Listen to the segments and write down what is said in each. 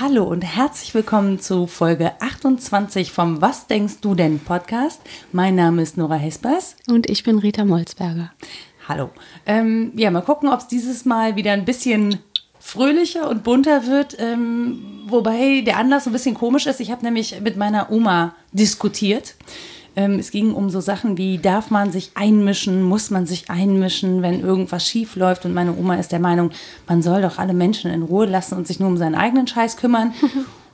Hallo und herzlich willkommen zu Folge 28 vom Was denkst du denn Podcast. Mein Name ist Nora Hespers. Und ich bin Rita Molzberger. Hallo. Ähm, ja, mal gucken, ob es dieses Mal wieder ein bisschen fröhlicher und bunter wird. Ähm, wobei der Anlass so ein bisschen komisch ist. Ich habe nämlich mit meiner Oma diskutiert. Ähm, es ging um so Sachen wie, darf man sich einmischen, muss man sich einmischen, wenn irgendwas schief läuft. Und meine Oma ist der Meinung, man soll doch alle Menschen in Ruhe lassen und sich nur um seinen eigenen Scheiß kümmern.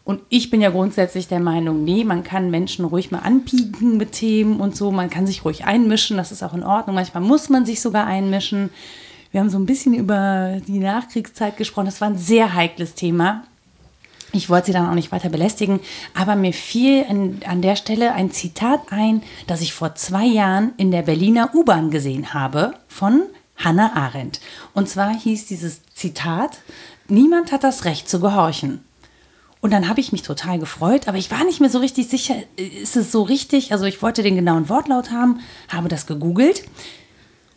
Und ich bin ja grundsätzlich der Meinung, nee, man kann Menschen ruhig mal anpieken mit Themen und so. Man kann sich ruhig einmischen, das ist auch in Ordnung. Manchmal muss man sich sogar einmischen. Wir haben so ein bisschen über die Nachkriegszeit gesprochen. Das war ein sehr heikles Thema. Ich wollte sie dann auch nicht weiter belästigen, aber mir fiel an, an der Stelle ein Zitat ein, das ich vor zwei Jahren in der Berliner U-Bahn gesehen habe von Hannah Arendt. Und zwar hieß dieses Zitat, niemand hat das Recht zu gehorchen. Und dann habe ich mich total gefreut, aber ich war nicht mehr so richtig sicher, ist es so richtig? Also ich wollte den genauen Wortlaut haben, habe das gegoogelt.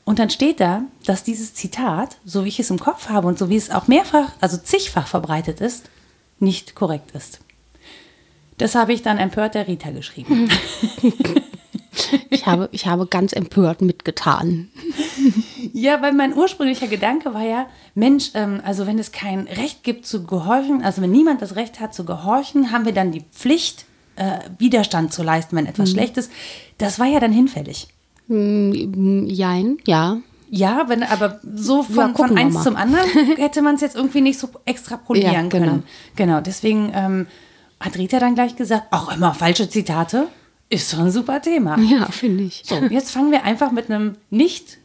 Und dann steht da, dass dieses Zitat, so wie ich es im Kopf habe und so wie es auch mehrfach, also zigfach verbreitet ist, nicht korrekt ist. Das habe ich dann empört der Rita geschrieben. Ich habe, ich habe ganz empört mitgetan. Ja, weil mein ursprünglicher Gedanke war ja, Mensch, ähm, also wenn es kein Recht gibt zu gehorchen, also wenn niemand das Recht hat zu gehorchen, haben wir dann die Pflicht, äh, Widerstand zu leisten, wenn etwas mhm. schlecht ist. Das war ja dann hinfällig. Mm, jein, ja. Ja, wenn, aber so von, ja, von eins zum anderen hätte man es jetzt irgendwie nicht so extrapolieren ja, genau. können. Genau, deswegen ähm, hat Rita dann gleich gesagt, auch immer falsche Zitate ist doch ein super Thema. Ja, finde ich. So, jetzt fangen wir einfach mit einem nicht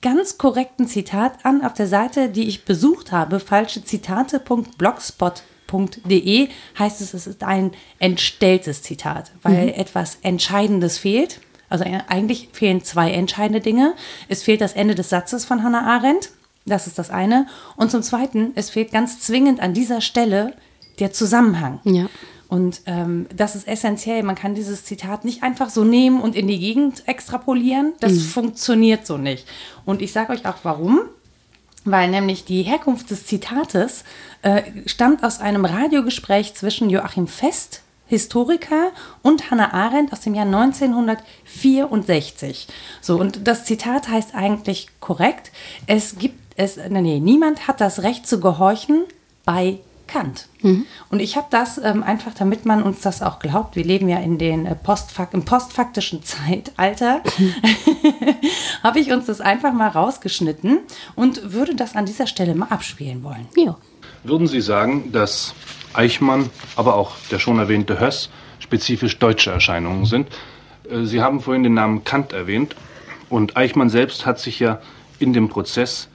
ganz korrekten Zitat an auf der Seite, die ich besucht habe, falschezitate.blogspot.de heißt es, es ist ein entstelltes Zitat, weil mhm. etwas Entscheidendes fehlt. Also eigentlich fehlen zwei entscheidende Dinge. Es fehlt das Ende des Satzes von Hannah Arendt. Das ist das eine. Und zum Zweiten, es fehlt ganz zwingend an dieser Stelle der Zusammenhang. Ja. Und ähm, das ist essentiell. Man kann dieses Zitat nicht einfach so nehmen und in die Gegend extrapolieren. Das mhm. funktioniert so nicht. Und ich sage euch auch warum. Weil nämlich die Herkunft des Zitates äh, stammt aus einem Radiogespräch zwischen Joachim Fest, Historiker, und Hannah Arendt aus dem Jahr 1964. So, und das Zitat heißt eigentlich korrekt. Es gibt es, nee, niemand hat das Recht zu gehorchen bei Kant. Mhm. Und ich habe das ähm, einfach, damit man uns das auch glaubt, wir leben ja in den äh, Postfak im postfaktischen Zeitalter, habe ich uns das einfach mal rausgeschnitten und würde das an dieser Stelle mal abspielen wollen. Ja. Würden Sie sagen, dass Eichmann, aber auch der schon erwähnte Höss spezifisch deutsche Erscheinungen sind? Äh, Sie haben vorhin den Namen Kant erwähnt und Eichmann selbst hat sich ja in dem Prozess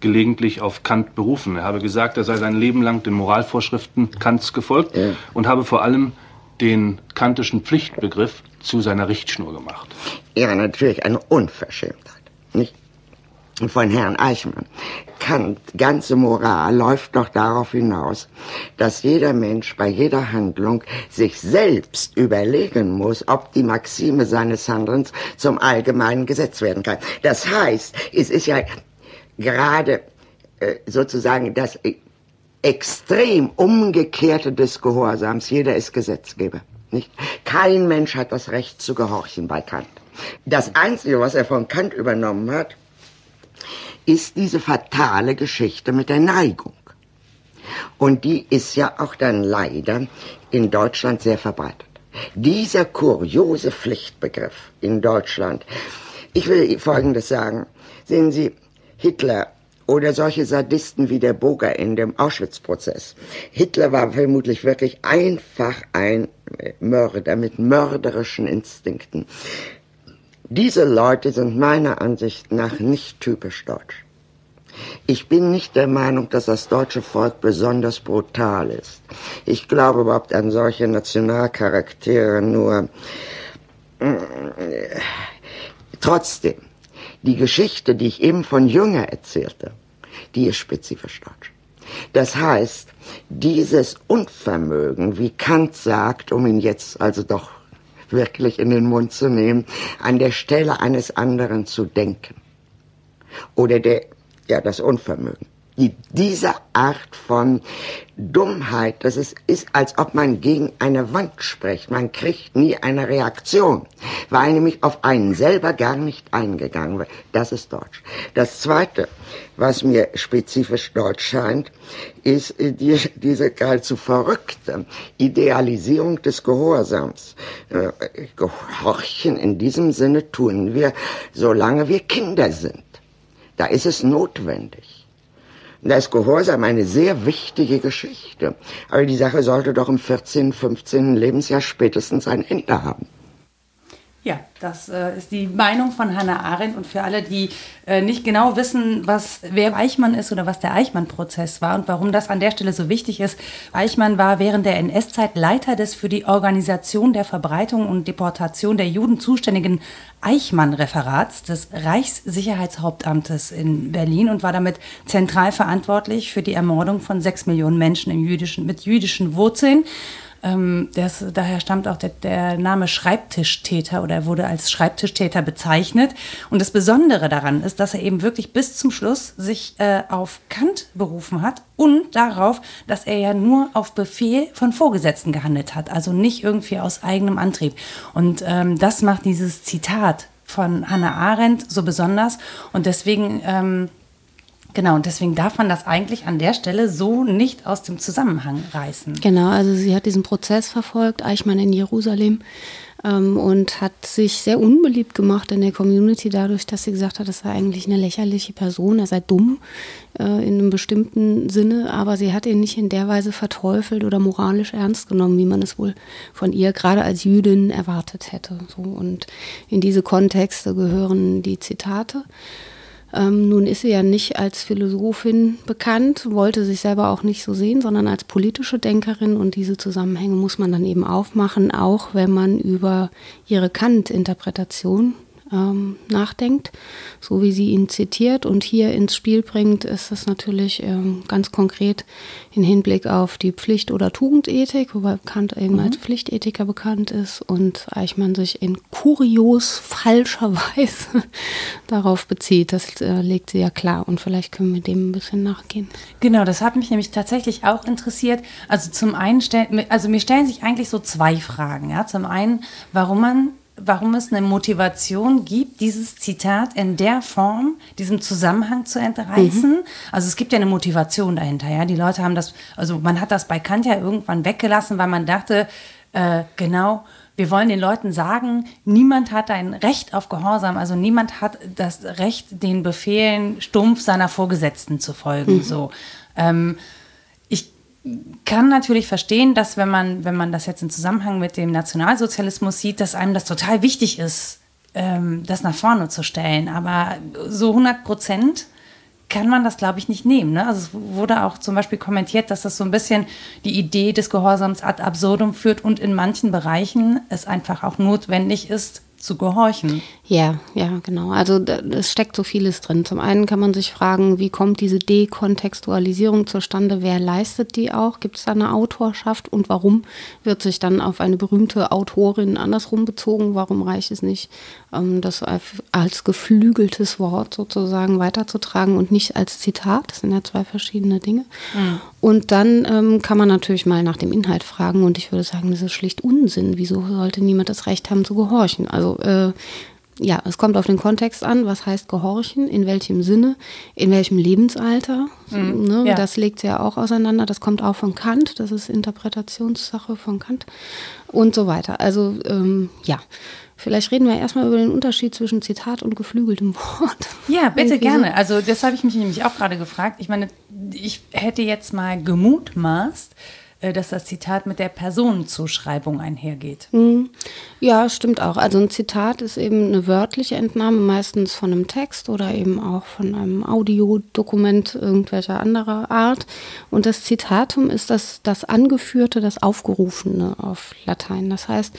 gelegentlich auf Kant berufen. Er habe gesagt, er sei sein Leben lang den Moralvorschriften Kants gefolgt ja. und habe vor allem den kantischen Pflichtbegriff zu seiner Richtschnur gemacht. Ja, natürlich eine Unverschämtheit, nicht? Von Herrn Eichmann. Kant, ganze Moral läuft doch darauf hinaus, dass jeder Mensch bei jeder Handlung sich selbst überlegen muss, ob die Maxime seines Handelns zum allgemeinen Gesetz werden kann. Das heißt, es ist ja gerade äh, sozusagen das extrem umgekehrte des Gehorsams. Jeder ist Gesetzgeber. Nicht? Kein Mensch hat das Recht zu gehorchen bei Kant. Das Einzige, was er von Kant übernommen hat, ist diese fatale Geschichte mit der Neigung. Und die ist ja auch dann leider in Deutschland sehr verbreitet. Dieser kuriose Pflichtbegriff in Deutschland. Ich will Folgendes sagen. Sehen Sie, Hitler oder solche Sadisten wie der Boger in dem Auschwitz-Prozess. Hitler war vermutlich wirklich einfach ein Mörder mit mörderischen Instinkten. Diese Leute sind meiner Ansicht nach nicht typisch deutsch. Ich bin nicht der Meinung, dass das deutsche Volk besonders brutal ist. Ich glaube überhaupt an solche Nationalcharaktere nur. Äh, trotzdem, die Geschichte, die ich eben von Jünger erzählte, die ist spezifisch deutsch. Das heißt, dieses Unvermögen, wie Kant sagt, um ihn jetzt also doch wirklich in den Mund zu nehmen, an der Stelle eines anderen zu denken. Oder der, ja, das Unvermögen diese Art von Dummheit, das ist, ist, als ob man gegen eine Wand spricht. Man kriegt nie eine Reaktion, weil nämlich auf einen selber gar nicht eingegangen wird. Das ist Deutsch. Das Zweite, was mir spezifisch deutsch scheint, ist die, diese geradezu verrückte Idealisierung des Gehorsams. Äh, Gehorchen in diesem Sinne tun wir, solange wir Kinder sind. Da ist es notwendig. Da ist Gehorsam eine sehr wichtige Geschichte. Aber die Sache sollte doch im 14., 15. Lebensjahr spätestens ein Ende haben. Ja, das äh, ist die Meinung von Hannah Arendt. Und für alle, die äh, nicht genau wissen, was wer Eichmann ist oder was der Eichmann-Prozess war und warum das an der Stelle so wichtig ist. Eichmann war während der NS-Zeit Leiter des für die Organisation der Verbreitung und Deportation der Juden zuständigen Eichmann-Referats des Reichssicherheitshauptamtes in Berlin und war damit zentral verantwortlich für die Ermordung von sechs Millionen Menschen im jüdischen, mit jüdischen Wurzeln. Ähm, das, daher stammt auch der, der, Name Schreibtischtäter oder er wurde als Schreibtischtäter bezeichnet. Und das Besondere daran ist, dass er eben wirklich bis zum Schluss sich äh, auf Kant berufen hat und darauf, dass er ja nur auf Befehl von Vorgesetzten gehandelt hat, also nicht irgendwie aus eigenem Antrieb. Und ähm, das macht dieses Zitat von Hannah Arendt so besonders. Und deswegen ähm, Genau, und deswegen darf man das eigentlich an der Stelle so nicht aus dem Zusammenhang reißen. Genau, also sie hat diesen Prozess verfolgt, Eichmann in Jerusalem, ähm, und hat sich sehr unbeliebt gemacht in der Community dadurch, dass sie gesagt hat, das sei eigentlich eine lächerliche Person, er sei dumm äh, in einem bestimmten Sinne, aber sie hat ihn nicht in der Weise verteufelt oder moralisch ernst genommen, wie man es wohl von ihr gerade als Jüdin erwartet hätte. So, und in diese Kontexte gehören die Zitate. Ähm, nun ist sie ja nicht als Philosophin bekannt, wollte sich selber auch nicht so sehen, sondern als politische Denkerin. Und diese Zusammenhänge muss man dann eben aufmachen, auch wenn man über ihre Kant-Interpretation ähm, nachdenkt, so wie sie ihn zitiert und hier ins Spiel bringt, ist es natürlich ähm, ganz konkret in Hinblick auf die Pflicht- oder Tugendethik, wobei Kant eben mhm. als Pflichtethiker bekannt ist und Eichmann sich in kurios falscher Weise darauf bezieht. Das äh, legt sie ja klar und vielleicht können wir dem ein bisschen nachgehen. Genau, das hat mich nämlich tatsächlich auch interessiert. Also zum einen, also mir stellen sich eigentlich so zwei Fragen. Ja? Zum einen, warum man warum es eine Motivation gibt, dieses Zitat in der Form, diesem Zusammenhang zu entreißen. Mhm. Also es gibt ja eine Motivation dahinter, ja. Die Leute haben das, also man hat das bei Kant ja irgendwann weggelassen, weil man dachte, äh, genau, wir wollen den Leuten sagen, niemand hat ein Recht auf Gehorsam, also niemand hat das Recht, den Befehlen stumpf seiner Vorgesetzten zu folgen. Mhm. So. Ähm, kann natürlich verstehen, dass wenn man, wenn man das jetzt im Zusammenhang mit dem Nationalsozialismus sieht, dass einem das total wichtig ist, ähm, das nach vorne zu stellen. Aber so 100 Prozent kann man das, glaube ich, nicht nehmen. Ne? Also es wurde auch zum Beispiel kommentiert, dass das so ein bisschen die Idee des Gehorsams ad absurdum führt und in manchen Bereichen es einfach auch notwendig ist, zu gehorchen. Ja, ja, genau. Also es steckt so vieles drin. Zum einen kann man sich fragen, wie kommt diese Dekontextualisierung zustande? Wer leistet die auch? Gibt es da eine Autorschaft? Und warum wird sich dann auf eine berühmte Autorin andersrum bezogen? Warum reicht es nicht, ähm, das als geflügeltes Wort sozusagen weiterzutragen und nicht als Zitat? Das sind ja zwei verschiedene Dinge. Mhm. Und dann ähm, kann man natürlich mal nach dem Inhalt fragen. Und ich würde sagen, das ist schlicht Unsinn. Wieso sollte niemand das Recht haben zu gehorchen? Also äh, ja, es kommt auf den Kontext an, was heißt gehorchen, in welchem Sinne, in welchem Lebensalter. Mhm, ne? ja. Das legt sie ja auch auseinander. Das kommt auch von Kant, das ist Interpretationssache von Kant und so weiter. Also ähm, ja, vielleicht reden wir erstmal über den Unterschied zwischen Zitat und geflügeltem Wort. Ja, bitte gerne. Also das habe ich mich nämlich auch gerade gefragt. Ich meine, ich hätte jetzt mal gemutmaßt, dass das Zitat mit der Personenzuschreibung einhergeht. Mhm. Ja, stimmt auch. Also ein Zitat ist eben eine wörtliche Entnahme, meistens von einem Text oder eben auch von einem Audiodokument irgendwelcher anderer Art. Und das Zitatum ist das, das Angeführte, das Aufgerufene auf Latein. Das heißt,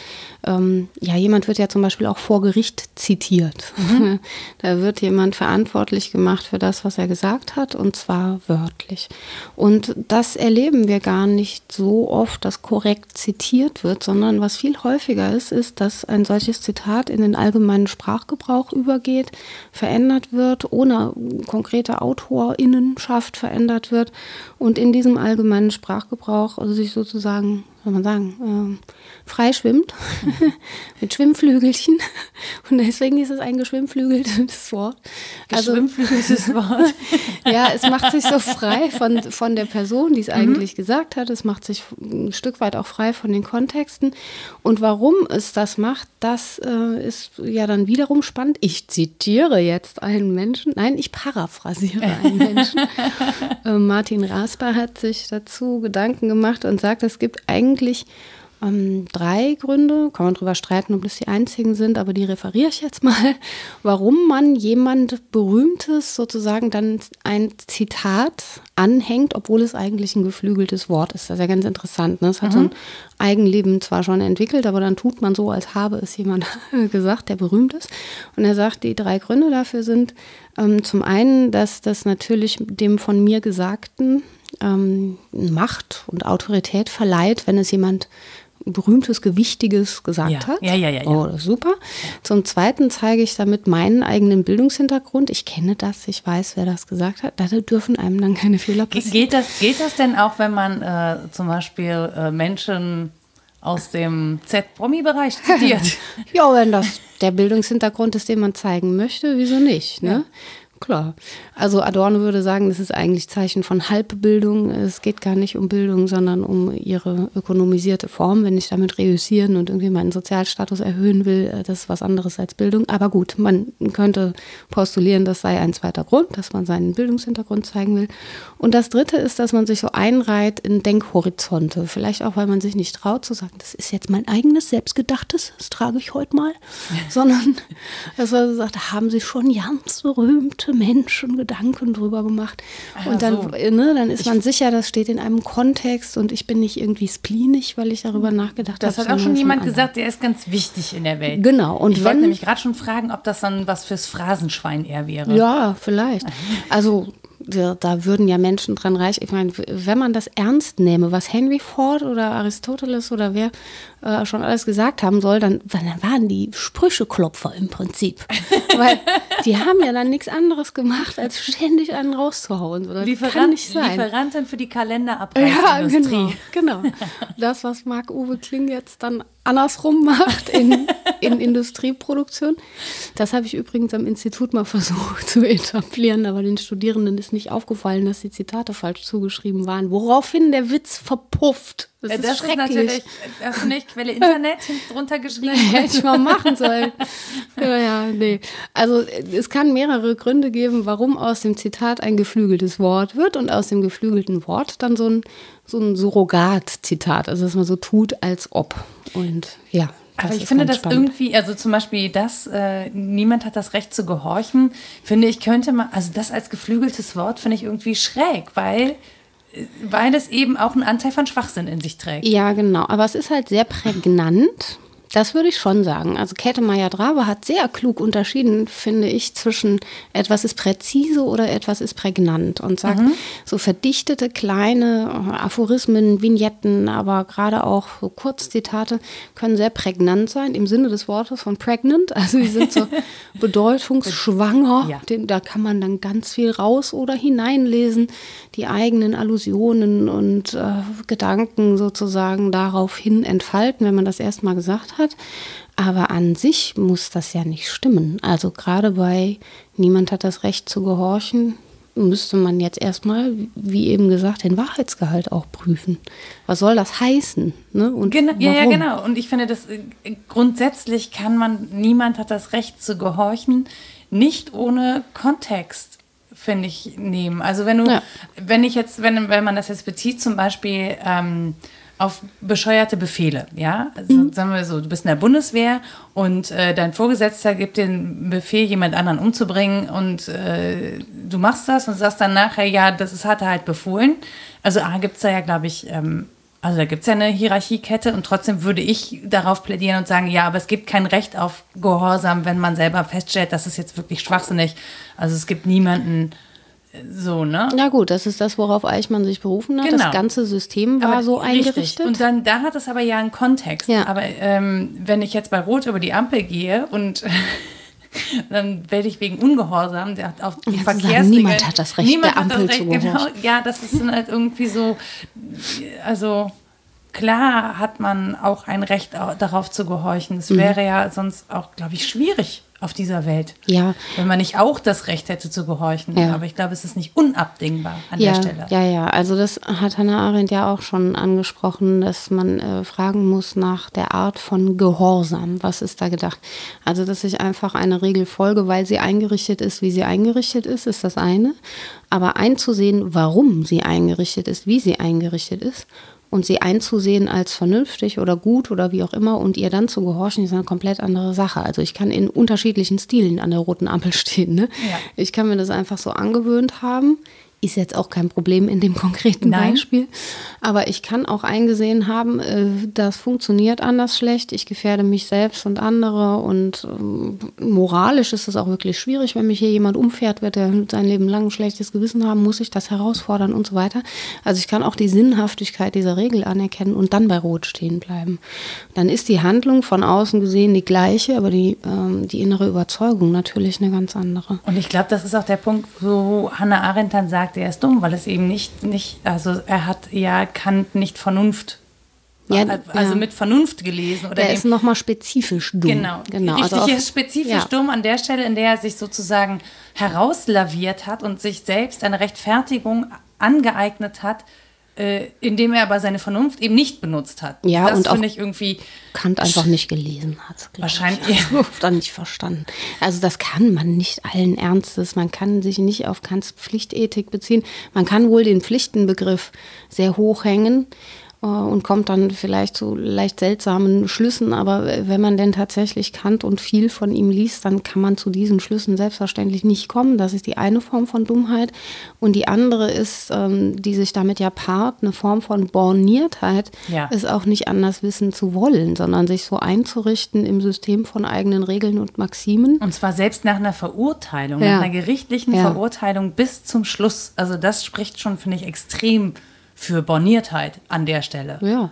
ähm, ja, jemand wird ja zum Beispiel auch vor Gericht zitiert. Mhm. da wird jemand verantwortlich gemacht für das, was er gesagt hat, und zwar wörtlich. Und das erleben wir gar nicht so oft, dass korrekt zitiert wird, sondern was viel häufiger ist, ist, dass ein solches Zitat in den allgemeinen Sprachgebrauch übergeht, verändert wird, ohne konkrete AutorInnenschaft verändert wird und in diesem allgemeinen Sprachgebrauch also sich sozusagen soll man sagen, äh, frei schwimmt mit Schwimmflügelchen. Und deswegen ist es ein geschwimmflügeltes Wort. Also, geschwimmflügeltes Wort. ja, es macht sich so frei von, von der Person, die es mhm. eigentlich gesagt hat. Es macht sich ein Stück weit auch frei von den Kontexten. Und warum es das macht, das äh, ist ja dann wiederum spannend. Ich zitiere jetzt einen Menschen. Nein, ich paraphrasiere einen Menschen. äh, Martin Rasper hat sich dazu Gedanken gemacht und sagt, es gibt eigentlich eigentlich ähm, drei Gründe, kann man darüber streiten, ob das die einzigen sind, aber die referiere ich jetzt mal, warum man jemand Berühmtes sozusagen dann ein Zitat anhängt, obwohl es eigentlich ein geflügeltes Wort ist. Das ist ja ganz interessant. Ne? Es hat mhm. so ein Eigenleben zwar schon entwickelt, aber dann tut man so, als habe es jemand gesagt, der berühmt ist. Und er sagt, die drei Gründe dafür sind ähm, zum einen, dass das natürlich dem von mir Gesagten ähm, Macht und Autorität verleiht, wenn es jemand berühmtes, gewichtiges gesagt ja. hat. Ja, ja, ja, ja. Oh, super. Zum Zweiten zeige ich damit meinen eigenen Bildungshintergrund. Ich kenne das, ich weiß, wer das gesagt hat. Da dürfen einem dann keine Fehler passieren. Geht das, geht das denn auch, wenn man äh, zum Beispiel äh, Menschen aus dem Z-Promi-Bereich zitiert? ja, wenn das der Bildungshintergrund ist, den man zeigen möchte, wieso nicht? Ne? Ja. Klar. Also Adorno würde sagen, das ist eigentlich Zeichen von Halbbildung. Es geht gar nicht um Bildung, sondern um ihre ökonomisierte Form. Wenn ich damit reüssieren und irgendwie meinen Sozialstatus erhöhen will, äh, das ist was anderes als Bildung. Aber gut, man könnte postulieren, das sei ein zweiter Grund, dass man seinen Bildungshintergrund zeigen will. Und das dritte ist, dass man sich so einreiht in Denkhorizonte. Vielleicht auch, weil man sich nicht traut zu sagen, das ist jetzt mein eigenes, selbstgedachtes, das trage ich heute mal. sondern dass man sagt, haben Sie schon ganz berühmt gute Menschen Gedanken drüber gemacht. Ah, und dann, so. ne, dann ist ich man sicher, das steht in einem Kontext und ich bin nicht irgendwie spleenig, weil ich darüber nachgedacht habe. Das hat auch schon jemand gesagt, der ist ganz wichtig in der Welt. Genau. Und ich wollte nämlich gerade schon fragen, ob das dann was fürs Phrasenschwein eher wäre. Ja, vielleicht. Also da würden ja Menschen dran reich. Ich meine, wenn man das ernst nehme, was Henry Ford oder Aristoteles oder wer äh, schon alles gesagt haben soll, dann, dann waren die Sprücheklopfer im Prinzip. Weil die haben ja dann nichts anderes gemacht, als ständig einen rauszuhauen. Oder? Lieferant, Kann nicht sein. Lieferantin für die Kalenderabreißindustrie. Ja, genau, genau. Das, was Marc-Uwe Kling jetzt dann andersrum macht in, in Industrieproduktion. Das habe ich übrigens am Institut mal versucht zu etablieren, aber den Studierenden ist nicht aufgefallen, dass die Zitate falsch zugeschrieben waren, woraufhin der Witz verpufft. Das, äh, ist, das ist natürlich, hast du nicht Quelle Internet drunter geschrieben? Hätte ich mal machen sollen. ja, ja, nee. Also es kann mehrere Gründe geben, warum aus dem Zitat ein geflügeltes Wort wird und aus dem geflügelten Wort dann so ein, so ein Surrogat-Zitat, also dass man so tut, als ob. Und ja. Aber ich finde das spannend. irgendwie, also zum Beispiel das, äh, niemand hat das Recht zu gehorchen, finde ich, könnte man, also das als geflügeltes Wort finde ich irgendwie schräg, weil weil es eben auch einen Anteil von Schwachsinn in sich trägt. Ja, genau. Aber es ist halt sehr prägnant. Das würde ich schon sagen. Also Käthe Meyer-Drabe hat sehr klug unterschieden, finde ich, zwischen etwas ist präzise oder etwas ist prägnant und sagt, mhm. so verdichtete kleine Aphorismen, Vignetten, aber gerade auch so Kurzzitate können sehr prägnant sein im Sinne des Wortes von pregnant. Also die sind so bedeutungsschwanger. Ja. Da kann man dann ganz viel raus oder hineinlesen, die eigenen Allusionen und äh, Gedanken sozusagen daraufhin entfalten, wenn man das erstmal gesagt hat. Aber an sich muss das ja nicht stimmen. Also gerade bei niemand hat das Recht zu gehorchen, müsste man jetzt erstmal, wie eben gesagt, den Wahrheitsgehalt auch prüfen. Was soll das heißen? Ne? Und genau, ja, ja, genau. Und ich finde, dass äh, grundsätzlich kann man, niemand hat das Recht zu gehorchen, nicht ohne Kontext finde ich, nehmen. Also wenn du, ja. wenn ich jetzt, wenn, wenn man das jetzt bezieht, zum Beispiel ähm, auf bescheuerte Befehle, ja. Also, mhm. Sagen wir so, du bist in der Bundeswehr und äh, dein Vorgesetzter gibt den Befehl, jemand anderen umzubringen und äh, du machst das und sagst dann nachher, ja, das ist, hat er halt befohlen. Also A, gibt es da ja, glaube ich, ähm, also da gibt es ja eine Hierarchiekette und trotzdem würde ich darauf plädieren und sagen, ja, aber es gibt kein Recht auf Gehorsam, wenn man selber feststellt, das ist jetzt wirklich schwachsinnig. Also es gibt niemanden, So, ne? Ja gut, das ist das, worauf Eichmann sich berufen hat. Genau. Das ganze System war Aber so richtig. eingerichtet. Und dann, da hat es aber ja einen Kontext. Ja. Aber ähm, wenn ich jetzt bei Rot über die Ampel gehe und dann werde ich wegen Ungehorsam der, auf die Ja, Verkehrsregeln... niemand hat das Recht, niemand der hat das Ampel Recht, zu genau, gehorchen. Ja, das ist dann halt irgendwie so... Also klar hat man auch ein Recht au- darauf zu gehorchen. Mhm. Es wäre ja sonst auch, glaube ich, schwierig auf dieser Welt. Ja. Wenn man nicht auch das Recht hätte zu gehorchen. Ja. Aber ich glaube, es ist nicht unabdingbar an ja, der Stelle. ja, ja. Also das hat Hannah Arendt ja auch schon angesprochen, dass man äh, fragen muss nach der Art von Gehorsam. Was ist da gedacht? Also, dass ich einfach eine Regel folge, weil sie eingerichtet ist, wie sie eingerichtet ist, ist das eine. Aber einzusehen, warum sie eingerichtet ist, wie sie eingerichtet ist und sie einzusehen als vernünftig oder gut oder wie auch immer und ihr dann zu gehorchen, ist eine komplett andere Sache. Also ich kann in unterschiedlichen Stilen an der roten Ampel stehen. Ne? Ja. Ich kann mir das einfach so angewöhnt haben. Ist jetzt auch kein Problem in dem konkreten Nein. Beispiel. Aber ich kann auch eingesehen haben, äh, das funktioniert anders schlecht. Ich gefährde mich selbst und andere. Und ähm, moralisch ist es auch wirklich schwierig, wenn mich hier jemand umfährt, wird er sein Leben lang ein schlechtes Gewissen haben, muss ich das herausfordern und so weiter. Also ich kann auch die Sinnhaftigkeit dieser Regel anerkennen und dann bei Rot stehen bleiben. Dann ist die Handlung von außen gesehen die gleiche, aber die, ähm, die innere Überzeugung natürlich eine ganz andere. Und ich glaube, das ist auch der Punkt, wo Hannah Arendt dann sagt, er ist dumm, weil es eben nicht, nicht also er hat ja Kant nicht Vernunft, Ja, also ja. mit Vernunft gelesen. Oder Der dem, ist nochmal spezifisch dumm. Genau, genau. richtig also auf- ist spezifisch ja. dumm an der Stelle, in der er sich sozusagen herauslaviert hat und sich selbst eine Rechtfertigung angeeignet hat, äh, indem er aber seine Vernunft eben nicht benutzt hat. Ja, das und auch finde ich irgendwie Kant einfach nicht gelesen hat. Wahrscheinlich, Ich. Also, Oder nicht verstanden. Also das kann man nicht allen Ernstes. Man kann sich nicht auf Kants Pflichtethik beziehen. Man kann wohl den Pflichtenbegriff sehr hoch hängen und kommt dann vielleicht zu leicht seltsamen Schlüssen. Aber wenn man denn tatsächlich Kant und viel von ihm liest, dann kann man zu diesen Schlüssen selbstverständlich nicht kommen. Das ist die eine Form von Dummheit. Und die andere ist, ähm, die sich damit ja paart, eine Form von Borniertheit, Ja. es auch nicht anders wissen zu wollen, sondern sich so einzurichten im System von eigenen Regeln und Maximen. Und zwar selbst nach einer Verurteilung, Ja. nach einer gerichtlichen Ja. Verurteilung bis zum Schluss. Also das spricht schon, finde ich, extrem für Borniertheit an der Stelle. Ja.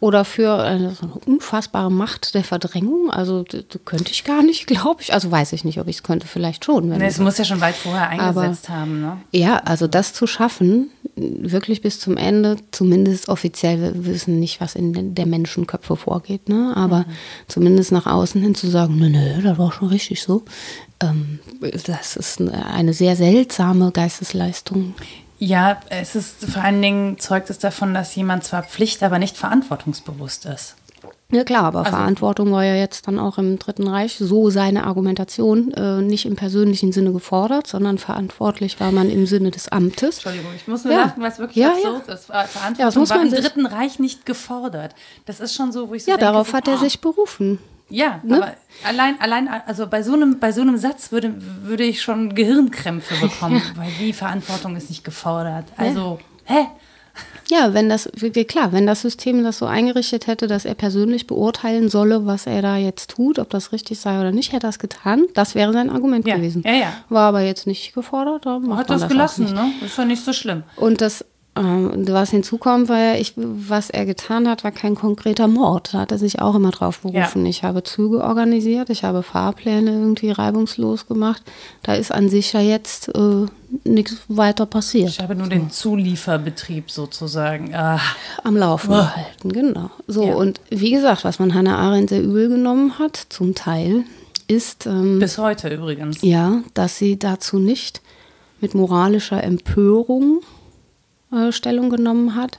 Oder für eine, so eine unfassbare Macht der Verdrängung. Also könnte ich gar nicht, glaube ich. Also weiß ich nicht, ob ich es könnte, vielleicht schon. Wenn Ne, Es muss ja schon weit vorher Aber- eingesetzt haben. Ne? Ja, also das zu schaffen, wirklich bis zum Ende, zumindest offiziell, wir wissen nicht, was in den- der Menschenköpfe vorgeht, ne? aber zumindest nach außen hin zu sagen, nö, nö, das war schon richtig so, ähm, das ist eine sehr seltsame Geistesleistung. Ja, es ist vor allen Dingen zeugt es davon, dass jemand zwar Pflicht, aber nicht verantwortungsbewusst ist. Ja klar, aber Verantwortung war ja jetzt dann auch im Dritten Reich so seine Argumentation äh, nicht im persönlichen Sinne gefordert, sondern verantwortlich war man im Sinne des Amtes. Entschuldigung, ich muss nur Ja. lachen, es wirklich Ja, absurd ist. Ja, das Verantwortung muss war im Dritten Reich nicht gefordert. Das ist schon so, wo ich so Ja, denke, darauf so, hat er oh, sich berufen. Ja, ne? aber allein, allein, also bei so einem, bei so einem Satz würde, würde ich schon Gehirnkrämpfe bekommen, weil die Verantwortung ist nicht gefordert. Also, hä? Ja, wenn das, klar, wenn das System das so eingerichtet hätte, dass er persönlich beurteilen solle, was er da jetzt tut, ob das richtig sei oder nicht, hätte er es getan. Das wäre sein Argument Ja, gewesen. ja, ja. War aber jetzt nicht gefordert. Hat das auch gelassen, ne? Ist doch nicht so schlimm. Und das, ähm, was hinzukommt, ja, ich, was er getan hat, war kein konkreter Mord. Da hat er sich auch immer drauf berufen. Ja. Ich habe Züge organisiert, ich habe Fahrpläne irgendwie reibungslos gemacht. Da ist an sich ja jetzt äh, nichts weiter passiert. Ich habe nur den Zulieferbetrieb sozusagen. Ah, am Laufen Uah. gehalten, genau. So, Ja. und wie gesagt, was man Hannah Arendt sehr übel genommen hat, zum Teil, ist, ähm, bis heute übrigens. ja, dass sie dazu nicht mit moralischer Empörung äh, Stellung genommen hat,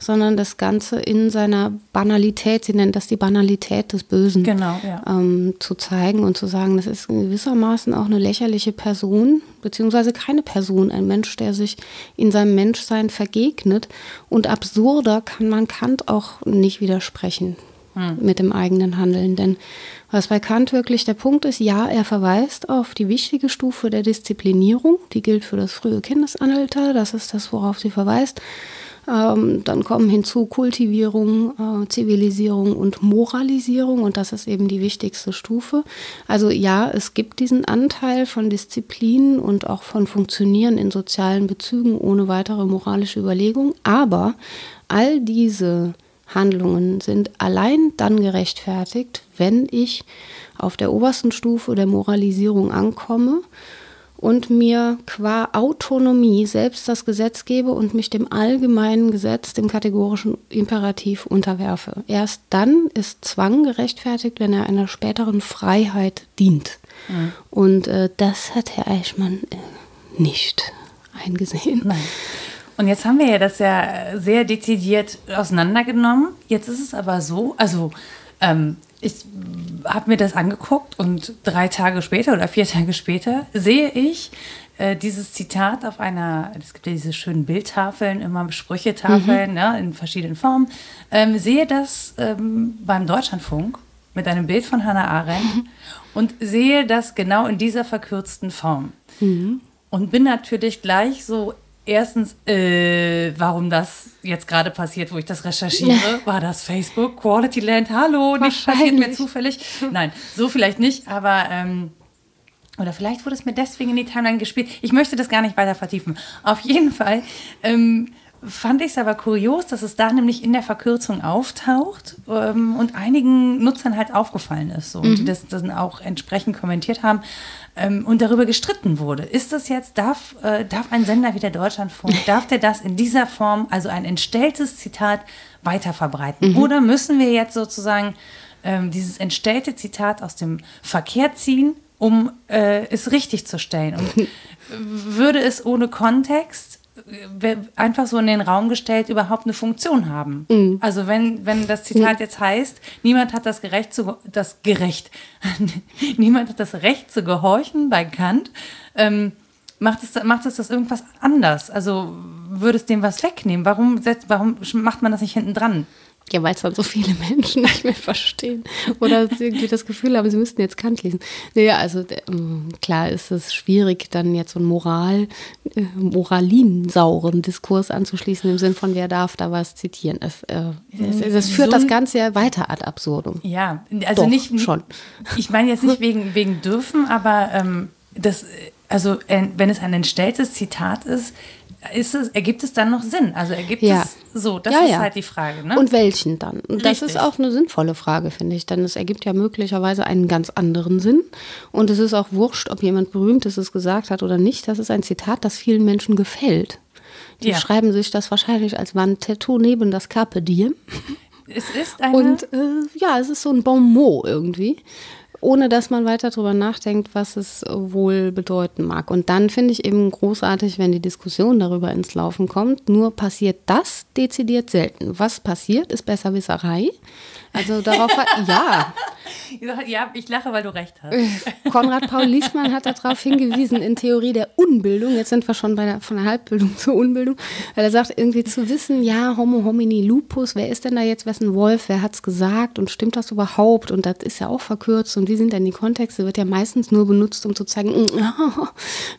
sondern das Ganze in seiner Banalität, sie nennt das die Banalität des Bösen, Genau, ja. ähm, zu zeigen und zu sagen, das ist gewissermaßen auch eine lächerliche Person, beziehungsweise keine Person, ein Mensch, der sich in seinem Menschsein vergegnet. Und absurder kann man Kant auch nicht widersprechen mit dem eigenen Handeln. Denn was bei Kant wirklich der Punkt ist, ja, er verweist auf die wichtige Stufe der Disziplinierung, die gilt für das frühe Kindesalter, das ist das, worauf sie verweist. Ähm, dann kommen hinzu Kultivierung, äh, Zivilisierung und Moralisierung und das ist eben die wichtigste Stufe. Also ja, es gibt diesen Anteil von Disziplin und auch von Funktionieren in sozialen Bezügen ohne weitere moralische Überlegung, aber all diese Handlungen sind allein dann gerechtfertigt, wenn ich auf der obersten Stufe der Moralisierung ankomme und mir qua Autonomie selbst das Gesetz gebe und mich dem allgemeinen Gesetz, dem kategorischen Imperativ unterwerfe. Erst dann ist Zwang gerechtfertigt, wenn er einer späteren Freiheit dient. Mhm. Und äh, das hat Herr Eichmann äh, nicht eingesehen. Nein. Und jetzt haben wir ja das ja sehr dezidiert auseinandergenommen. Jetzt ist es aber so, also ähm, ich habe mir das angeguckt und drei Tage später oder vier Tage später sehe ich äh, dieses Zitat auf einer, es gibt ja diese schönen Bildtafeln, immer Sprüchetafeln mhm. ne, in verschiedenen Formen, ähm, sehe das ähm, beim Deutschlandfunk mit einem Bild von Hannah Arendt mhm. und sehe das genau in dieser verkürzten Form. Mhm. Und bin natürlich gleich so erstens, äh, warum das jetzt gerade passiert, wo ich das recherchiere. War das Facebook, Quality Land? Hallo, nicht passiert mir zufällig. Nein, so vielleicht nicht, aber ähm, oder vielleicht wurde es mir deswegen in die Timeline gespielt. Ich möchte das gar nicht weiter vertiefen. Auf jeden Fall ähm, fand ich es aber kurios, dass es da nämlich in der Verkürzung auftaucht ähm, und einigen Nutzern halt aufgefallen ist so, mhm. und die das dann auch entsprechend kommentiert haben ähm, und darüber gestritten wurde. Ist das jetzt, darf, äh, darf ein Sender wie der Deutschlandfunk, darf der das in dieser Form, also ein entstelltes Zitat, weiterverbreiten? Mhm. Oder müssen wir jetzt sozusagen ähm, dieses entstellte Zitat aus dem Verkehr ziehen, um äh, es richtig zu stellen? Und würde es ohne Kontext einfach so in den Raum gestellt überhaupt eine Funktion haben. Mhm. Also wenn, wenn das Zitat mhm. jetzt heißt, niemand hat das Gerecht zu das Gerecht, niemand hat das Recht zu gehorchen bei Kant, ähm, macht es, macht es das irgendwas anders? Also würde es dem was wegnehmen? Warum, setzt, warum macht man das nicht hinten dran? Ja, weil es dann so viele Menschen nicht mehr verstehen oder irgendwie das Gefühl haben, sie müssten jetzt Kant lesen. Naja, also ähm, klar ist es schwierig, dann jetzt so einen Moral, äh, moralinsauren Diskurs anzuschließen, im Sinn von, wer darf da was zitieren. Es, äh, es, es führt so das Ganze ja weiter ad absurdum. Ja, also Doch, nicht schon. Ich meine jetzt nicht wegen, wegen dürfen, aber ähm, das, also äh, wenn es ein entstelltes Zitat ist, ist es, ergibt es dann noch Sinn? Also ergibt ja. es so? Das ja, ist ja. halt die Frage. Ne? Und welchen dann? Und das ist auch eine sinnvolle Frage, finde ich, denn es ergibt ja möglicherweise einen ganz anderen Sinn. Und es ist auch wurscht, ob jemand Berühmtes es gesagt hat oder nicht. Das ist ein Zitat, das vielen Menschen gefällt. Die schreiben sich das wahrscheinlich als Wandtattoo neben das Carpe Diem. Es ist eine. Und äh, ja, es ist so ein Bon mot irgendwie ohne dass man weiter darüber nachdenkt, was es wohl bedeuten mag. Und dann finde ich eben großartig, wenn die Diskussion darüber ins Laufen kommt. Nur passiert das dezidiert selten. Was passiert, ist Besserwisserei. Also darauf hat, ja. Ja, ich lache, weil du recht hast. Konrad Paul Liesmann hat darauf hingewiesen in Theorie der Unbildung. Jetzt sind wir schon bei der, von der Halbbildung zur Unbildung. Weil er sagt, irgendwie zu wissen, ja, Homo homini lupus, wer ist denn da jetzt wessen Wolf, wer hat es gesagt und stimmt das überhaupt? Und das ist ja auch verkürzt. Und wie sind denn die Kontexte? Wird ja meistens nur benutzt, um zu zeigen, mm,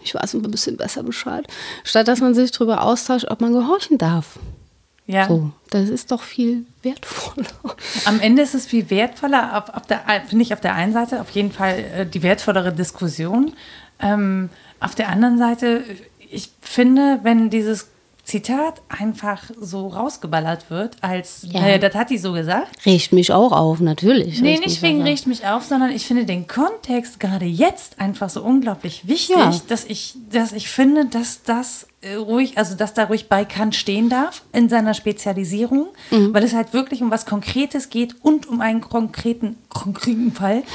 ich weiß ein bisschen besser Bescheid. Statt dass man sich darüber austauscht, ob man gehorchen darf. Ja. So, das ist doch viel wertvoller. Am Ende ist es viel wertvoller, auf, auf der, finde ich auf der einen Seite auf jeden Fall äh, die wertvollere Diskussion. Ähm, auf der anderen Seite, ich finde, wenn dieses Zitat einfach so rausgeballert wird, als, ja. naja, das hat die so gesagt. Riecht mich auch auf, natürlich. Nee, nicht wegen riecht mich auf, sondern ich finde den Kontext gerade jetzt einfach so unglaublich wichtig, ja. dass, ich, dass ich finde, dass das äh, ruhig, also dass da ruhig bei Kant stehen darf in seiner Spezialisierung, mhm. weil es halt wirklich um was Konkretes geht und um einen konkreten, konkreten Fall.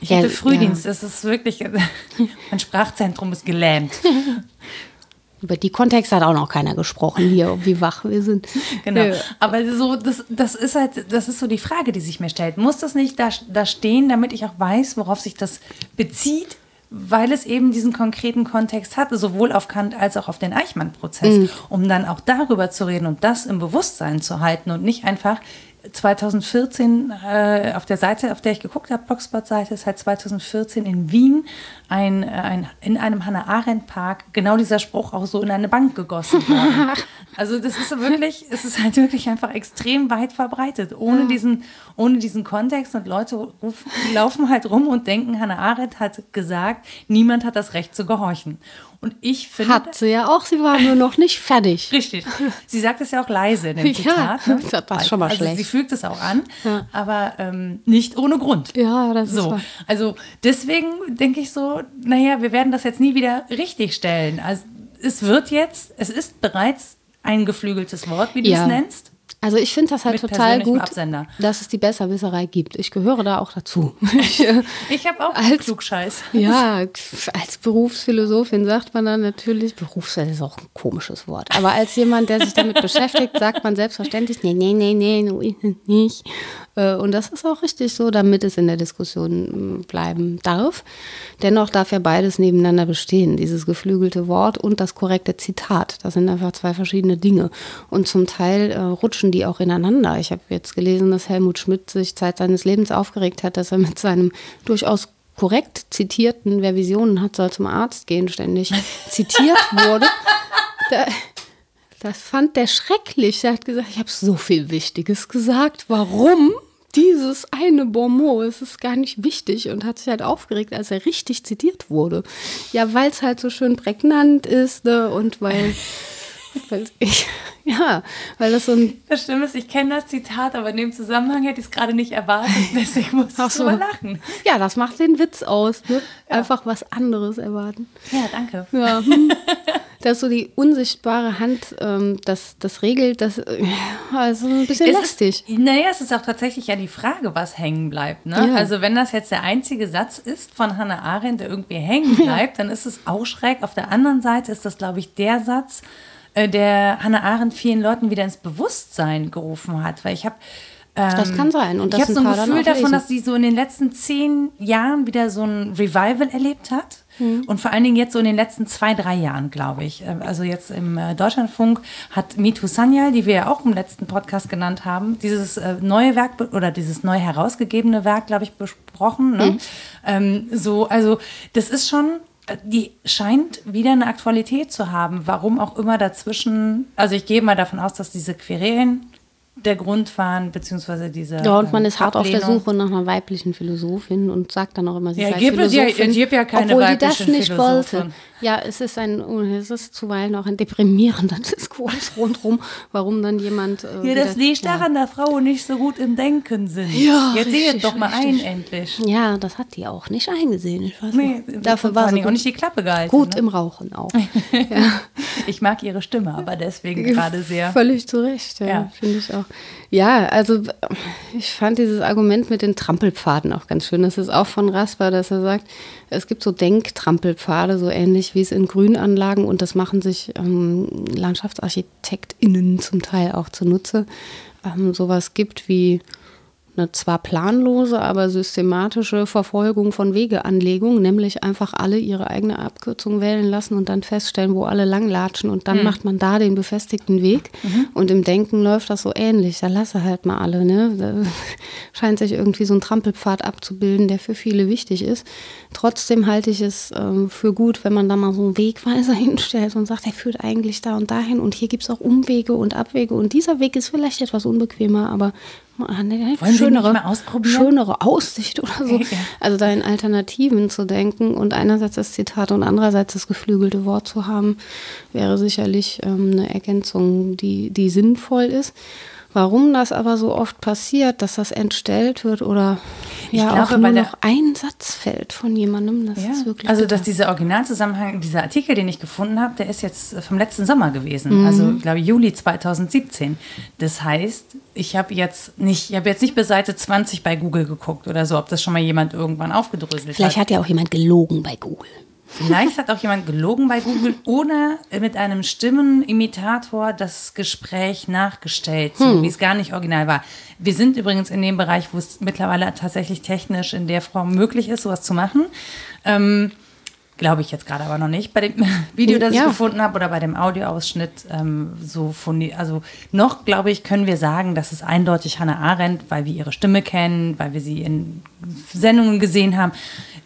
Ich ja, hatte Frühdienst, ja. das ist wirklich, mein Sprachzentrum ist gelähmt. Über die Kontexte hat auch noch keiner gesprochen hier, wie wach wir sind. Genau. Ja. Aber so, das, das ist halt, das ist so die Frage, die sich mir stellt. Muss das nicht da, da stehen, damit ich auch weiß, worauf sich das bezieht? Weil es eben diesen konkreten Kontext hat, sowohl auf Kant als auch auf den Eichmann-Prozess, mhm. um dann auch darüber zu reden und das im Bewusstsein zu halten und nicht einfach 2014 äh, auf der Seite, auf der ich geguckt habe, Blogspot-Seite, ist halt 2014 in Wien ein, ein, in einem Hannah-Arendt-Park genau dieser Spruch auch so in eine Bank gegossen worden. also das ist wirklich, es ist halt wirklich einfach extrem weit verbreitet, ohne, ja. diesen, ohne diesen Kontext und Leute rufen, laufen halt rum und denken, Hannah Arendt hat gesagt, niemand hat das Recht zu gehorchen. Und ich finde. Hat sie ja auch, sie war nur noch nicht fertig. Richtig. Sie sagt es ja auch leise in dem Zitat. Ja, ne? das ist schon mal also schlecht. Sie fügt es auch an, ja. aber ähm, nicht ohne Grund. Ja, das so. ist wahr. Also deswegen denke ich so, naja, wir werden das jetzt nie wieder richtig stellen. Also es wird jetzt, es ist bereits ein geflügeltes Wort, wie du ja. es nennst. Also ich finde das halt total gut, Absender. dass es die Besserwisserei gibt. Ich gehöre da auch dazu. Ich, äh, ich habe auch als Klugscheiß. Ja, als Berufsphilosophin sagt man dann natürlich, Berufsphilosophin ist auch ein komisches Wort, aber als jemand, der sich damit beschäftigt, sagt man selbstverständlich, nee, nee, nee, nee, nicht. Äh, und das ist auch richtig so, damit es in der Diskussion bleiben darf. Dennoch darf ja beides nebeneinander bestehen, dieses geflügelte Wort und das korrekte Zitat. Das sind einfach zwei verschiedene Dinge. Und zum Teil äh, rutschen die auch ineinander. Ich habe jetzt gelesen, dass Helmut Schmidt sich Zeit seines Lebens aufgeregt hat, dass er mit seinem durchaus korrekt zitierten, wer Visionen hat, soll zum Arzt gehen, ständig zitiert wurde. Da, das fand der schrecklich. Er hat gesagt, ich habe so viel Wichtiges gesagt. Warum? Dieses eine Bonmot, es ist gar nicht wichtig und hat sich halt aufgeregt, als er richtig zitiert wurde. Ja, weil es halt so schön prägnant ist ne? und weil, weil ich, ja, weil das so ein. Das Schlimme ist, ich kenne das Zitat, aber in dem Zusammenhang hätte ich es gerade nicht erwartet, deswegen muss ich so. lachen. Ja, das macht den Witz aus, ne? Ja. Einfach was anderes erwarten. Ja, danke. Ja. Hm. dass so die unsichtbare Hand ähm, das, das regelt, das äh, also ein bisschen es lästig. Ist, naja, es ist auch tatsächlich ja die Frage, was hängen bleibt. Ne? Ja. Also wenn das jetzt der einzige Satz ist von Hannah Arendt, der irgendwie hängen bleibt, ja. dann ist es auch schräg. Auf der anderen Seite ist das, glaube ich, der Satz, äh, der Hannah Arendt vielen Leuten wieder ins Bewusstsein gerufen hat. Weil ich habe das kann sein. Und ich habe so ein Gefühl davon, dass sie so in den letzten zehn Jahren wieder so ein Revival erlebt hat. Mhm. Und vor allen Dingen jetzt so in den letzten zwei, drei Jahren, glaube ich. Ähm, also jetzt im äh, Deutschlandfunk hat Mitu Sanyal, die wir ja auch im letzten Podcast genannt haben, dieses äh, neue Werk oder dieses neu herausgegebene Werk, glaube ich, besprochen. Ne? Mhm. Ähm, so, also das ist schon äh, die scheint wieder eine Aktualität zu haben. Warum auch immer dazwischen. Also ich gehe mal davon aus, dass diese Querelen der Grund waren, beziehungsweise diese. Ja, und man ist hart auf der Suche nach einer weiblichen Philosophin und sagt dann auch immer, sie ja, sei gibt Philosophin. Es, ja, ja keine obwohl die das nicht Philosophin. wollte. Ja, es ist ein, es ist zuweilen auch ein deprimierender Diskurs rundherum, warum dann jemand. Äh, ja, das liegt ja. daran, dass Frauen nicht so gut im Denken sind. Ja, Jetzt seht doch mal richtig. ein, endlich. Ja, das hat die auch nicht eingesehen. Ich weiß nee, nicht. Dafür war sie auch nicht die Klappe gehalten. Gut ne? im Rauchen auch. ja. Ich mag ihre Stimme, aber deswegen gerade sehr. Völlig zu Recht, ja, ja. finde ich auch. Ja, also ich fand dieses Argument mit den Trampelpfaden auch ganz schön. Das ist auch von Rasper, dass er sagt, es gibt so Denktrampelpfade, so ähnlich wie es in Grünanlagen und das machen sich ähm, LandschaftsarchitektInnen zum Teil auch zunutze. Ähm, sowas gibt wie eine zwar planlose, aber systematische Verfolgung von Wegeanlegung, nämlich einfach alle ihre eigene Abkürzung wählen lassen und dann feststellen, wo alle langlatschen und dann mhm. macht man da den befestigten Weg. Mhm. Und im Denken läuft das so ähnlich. Da lasse halt mal alle. Ne? Da scheint sich irgendwie so ein Trampelpfad abzubilden, der für viele wichtig ist. Trotzdem halte ich es äh, für gut, wenn man da mal so einen Wegweiser hinstellt und sagt, er führt eigentlich da und dahin und hier gibt es auch Umwege und Abwege und dieser Weg ist vielleicht etwas unbequemer, aber eine schönere, schönere Aussicht oder so. Ja. Also da in Alternativen zu denken und einerseits das Zitat und andererseits das geflügelte Wort zu haben, wäre sicherlich ähm, eine Ergänzung, die, die sinnvoll ist. Warum das aber so oft passiert, dass das entstellt wird oder ich ja glaube, auch nur noch ein Satz fällt von jemandem, das ja. ist wirklich. Also, dass dieser Originalzusammenhang, dieser Artikel, den ich gefunden habe, der ist jetzt vom letzten Sommer gewesen, mhm. also ich glaube Juli 2017. Das heißt, ich habe jetzt nicht, ich habe jetzt nicht bis Seite 20 bei Google geguckt oder so, ob das schon mal jemand irgendwann aufgedröselt Vielleicht hat. Vielleicht hat ja auch jemand gelogen bei Google. Vielleicht hat auch jemand gelogen bei Google oder mit einem Stimmenimitator das Gespräch nachgestellt, so hm. wie es gar nicht original war. Wir sind übrigens in dem Bereich, wo es mittlerweile tatsächlich technisch in der Form möglich ist, sowas zu machen. Ähm, Glaube ich jetzt gerade aber noch nicht. Bei dem Video, das Ja. ich gefunden habe, oder bei dem Audioausschnitt, ähm, so von, also noch, glaube ich, können wir sagen, dass es eindeutig Hannah Arendt, weil wir ihre Stimme kennen, weil wir sie in Sendungen gesehen haben.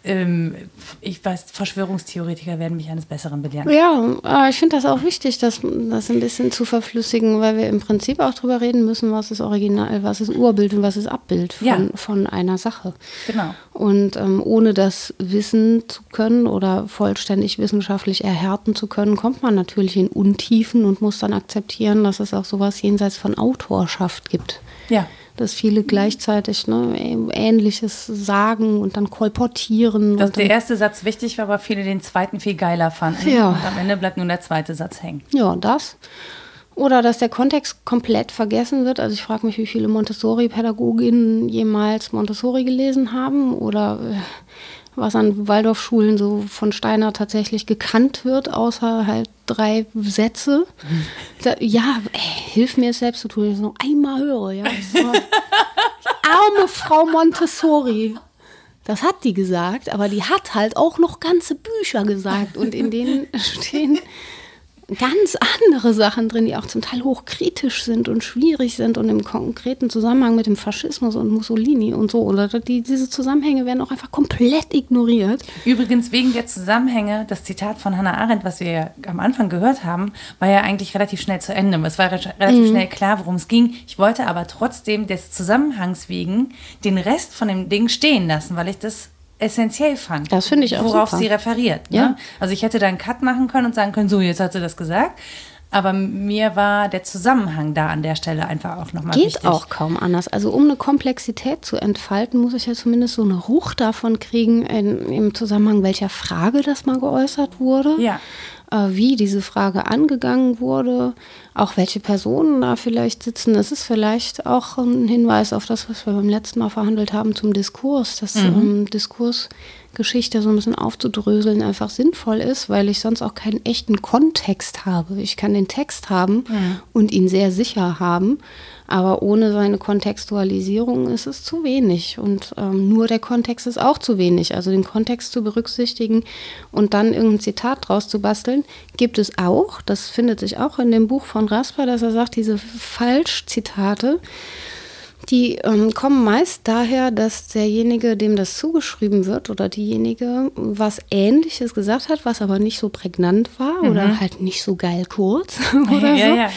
Ähm, ich weiß, Verschwörungstheoretiker werden mich eines Besseren belehren. Ja, aber ich finde das auch wichtig, das, das ein bisschen zu verflüssigen, weil wir im Prinzip auch drüber reden müssen, was ist Original, was ist Urbild und was ist Abbild von, Ja. von einer Sache. Genau. Und ähm, ohne das wissen zu können oder vollständig wissenschaftlich erhärten zu können, kommt man natürlich in Untiefen und muss dann akzeptieren, dass es auch sowas jenseits von Autorschaft gibt. Ja. Dass viele gleichzeitig ne, Ähnliches sagen und dann kolportieren. Dass der erste Satz wichtig war, aber viele den zweiten viel geiler fanden. Ja. Und am Ende bleibt nur der zweite Satz hängen. ja, das. Oder dass der Kontext komplett vergessen wird. Also ich frage mich, wie viele Montessori-Pädagoginnen jemals Montessori gelesen haben oder äh, was an Waldorfschulen so von Steiner tatsächlich gekannt wird, außer halt drei Sätze. Da, ja, ey, hilf mir es selbst zu tun. Ich so einmal höre, ja. So, arme Frau Montessori. Das hat die gesagt, aber die hat halt auch noch ganze Bücher gesagt und in denen stehen ganz andere Sachen drin, die auch zum Teil hochkritisch sind und schwierig sind und im konkreten Zusammenhang mit dem Faschismus und Mussolini und so. Oder die, diese Zusammenhänge werden auch einfach komplett ignoriert. Übrigens wegen der Zusammenhänge, das Zitat von Hannah Arendt, was wir ja am Anfang gehört haben, war ja eigentlich relativ schnell zu Ende. Es war re- relativ schnell klar, worum es ging. Ich wollte aber trotzdem des Zusammenhangs wegen den Rest von dem Ding stehen lassen, weil ich das essentiell fand. Das finde ich auch Worauf super. sie referiert. Ne? Ja. Also ich hätte da einen Cut machen können und sagen können, so, jetzt hat sie das gesagt. Aber mir war der Zusammenhang da an der Stelle einfach auch nochmal Geht wichtig. auch kaum anders. Also um eine Komplexität zu entfalten, muss ich ja zumindest so eine Ruch davon kriegen, in, im Zusammenhang welcher Frage das mal geäußert wurde. Ja. Äh, wie diese Frage angegangen wurde, auch welche Personen da vielleicht sitzen. Das ist vielleicht auch ein Hinweis auf das, was wir beim letzten Mal verhandelt haben zum Diskurs, dass ähm, Diskursgeschichte so ein bisschen aufzudröseln einfach sinnvoll ist, weil ich sonst auch keinen echten Kontext habe. Ich kann den Text haben und ihn sehr sicher haben, aber ohne seine Kontextualisierung ist es zu wenig. Und ähm, nur der Kontext ist auch zu wenig. Also den Kontext zu berücksichtigen und dann irgendein Zitat draus zu basteln, gibt es auch. Das findet sich auch in dem Buch von Rasper, dass er sagt, diese Falschzitate, die ähm, kommen meist daher, dass derjenige, dem das zugeschrieben wird oder diejenige was Ähnliches gesagt hat, was aber nicht so prägnant war oder halt nicht so geil kurz oder Ja, so. ja.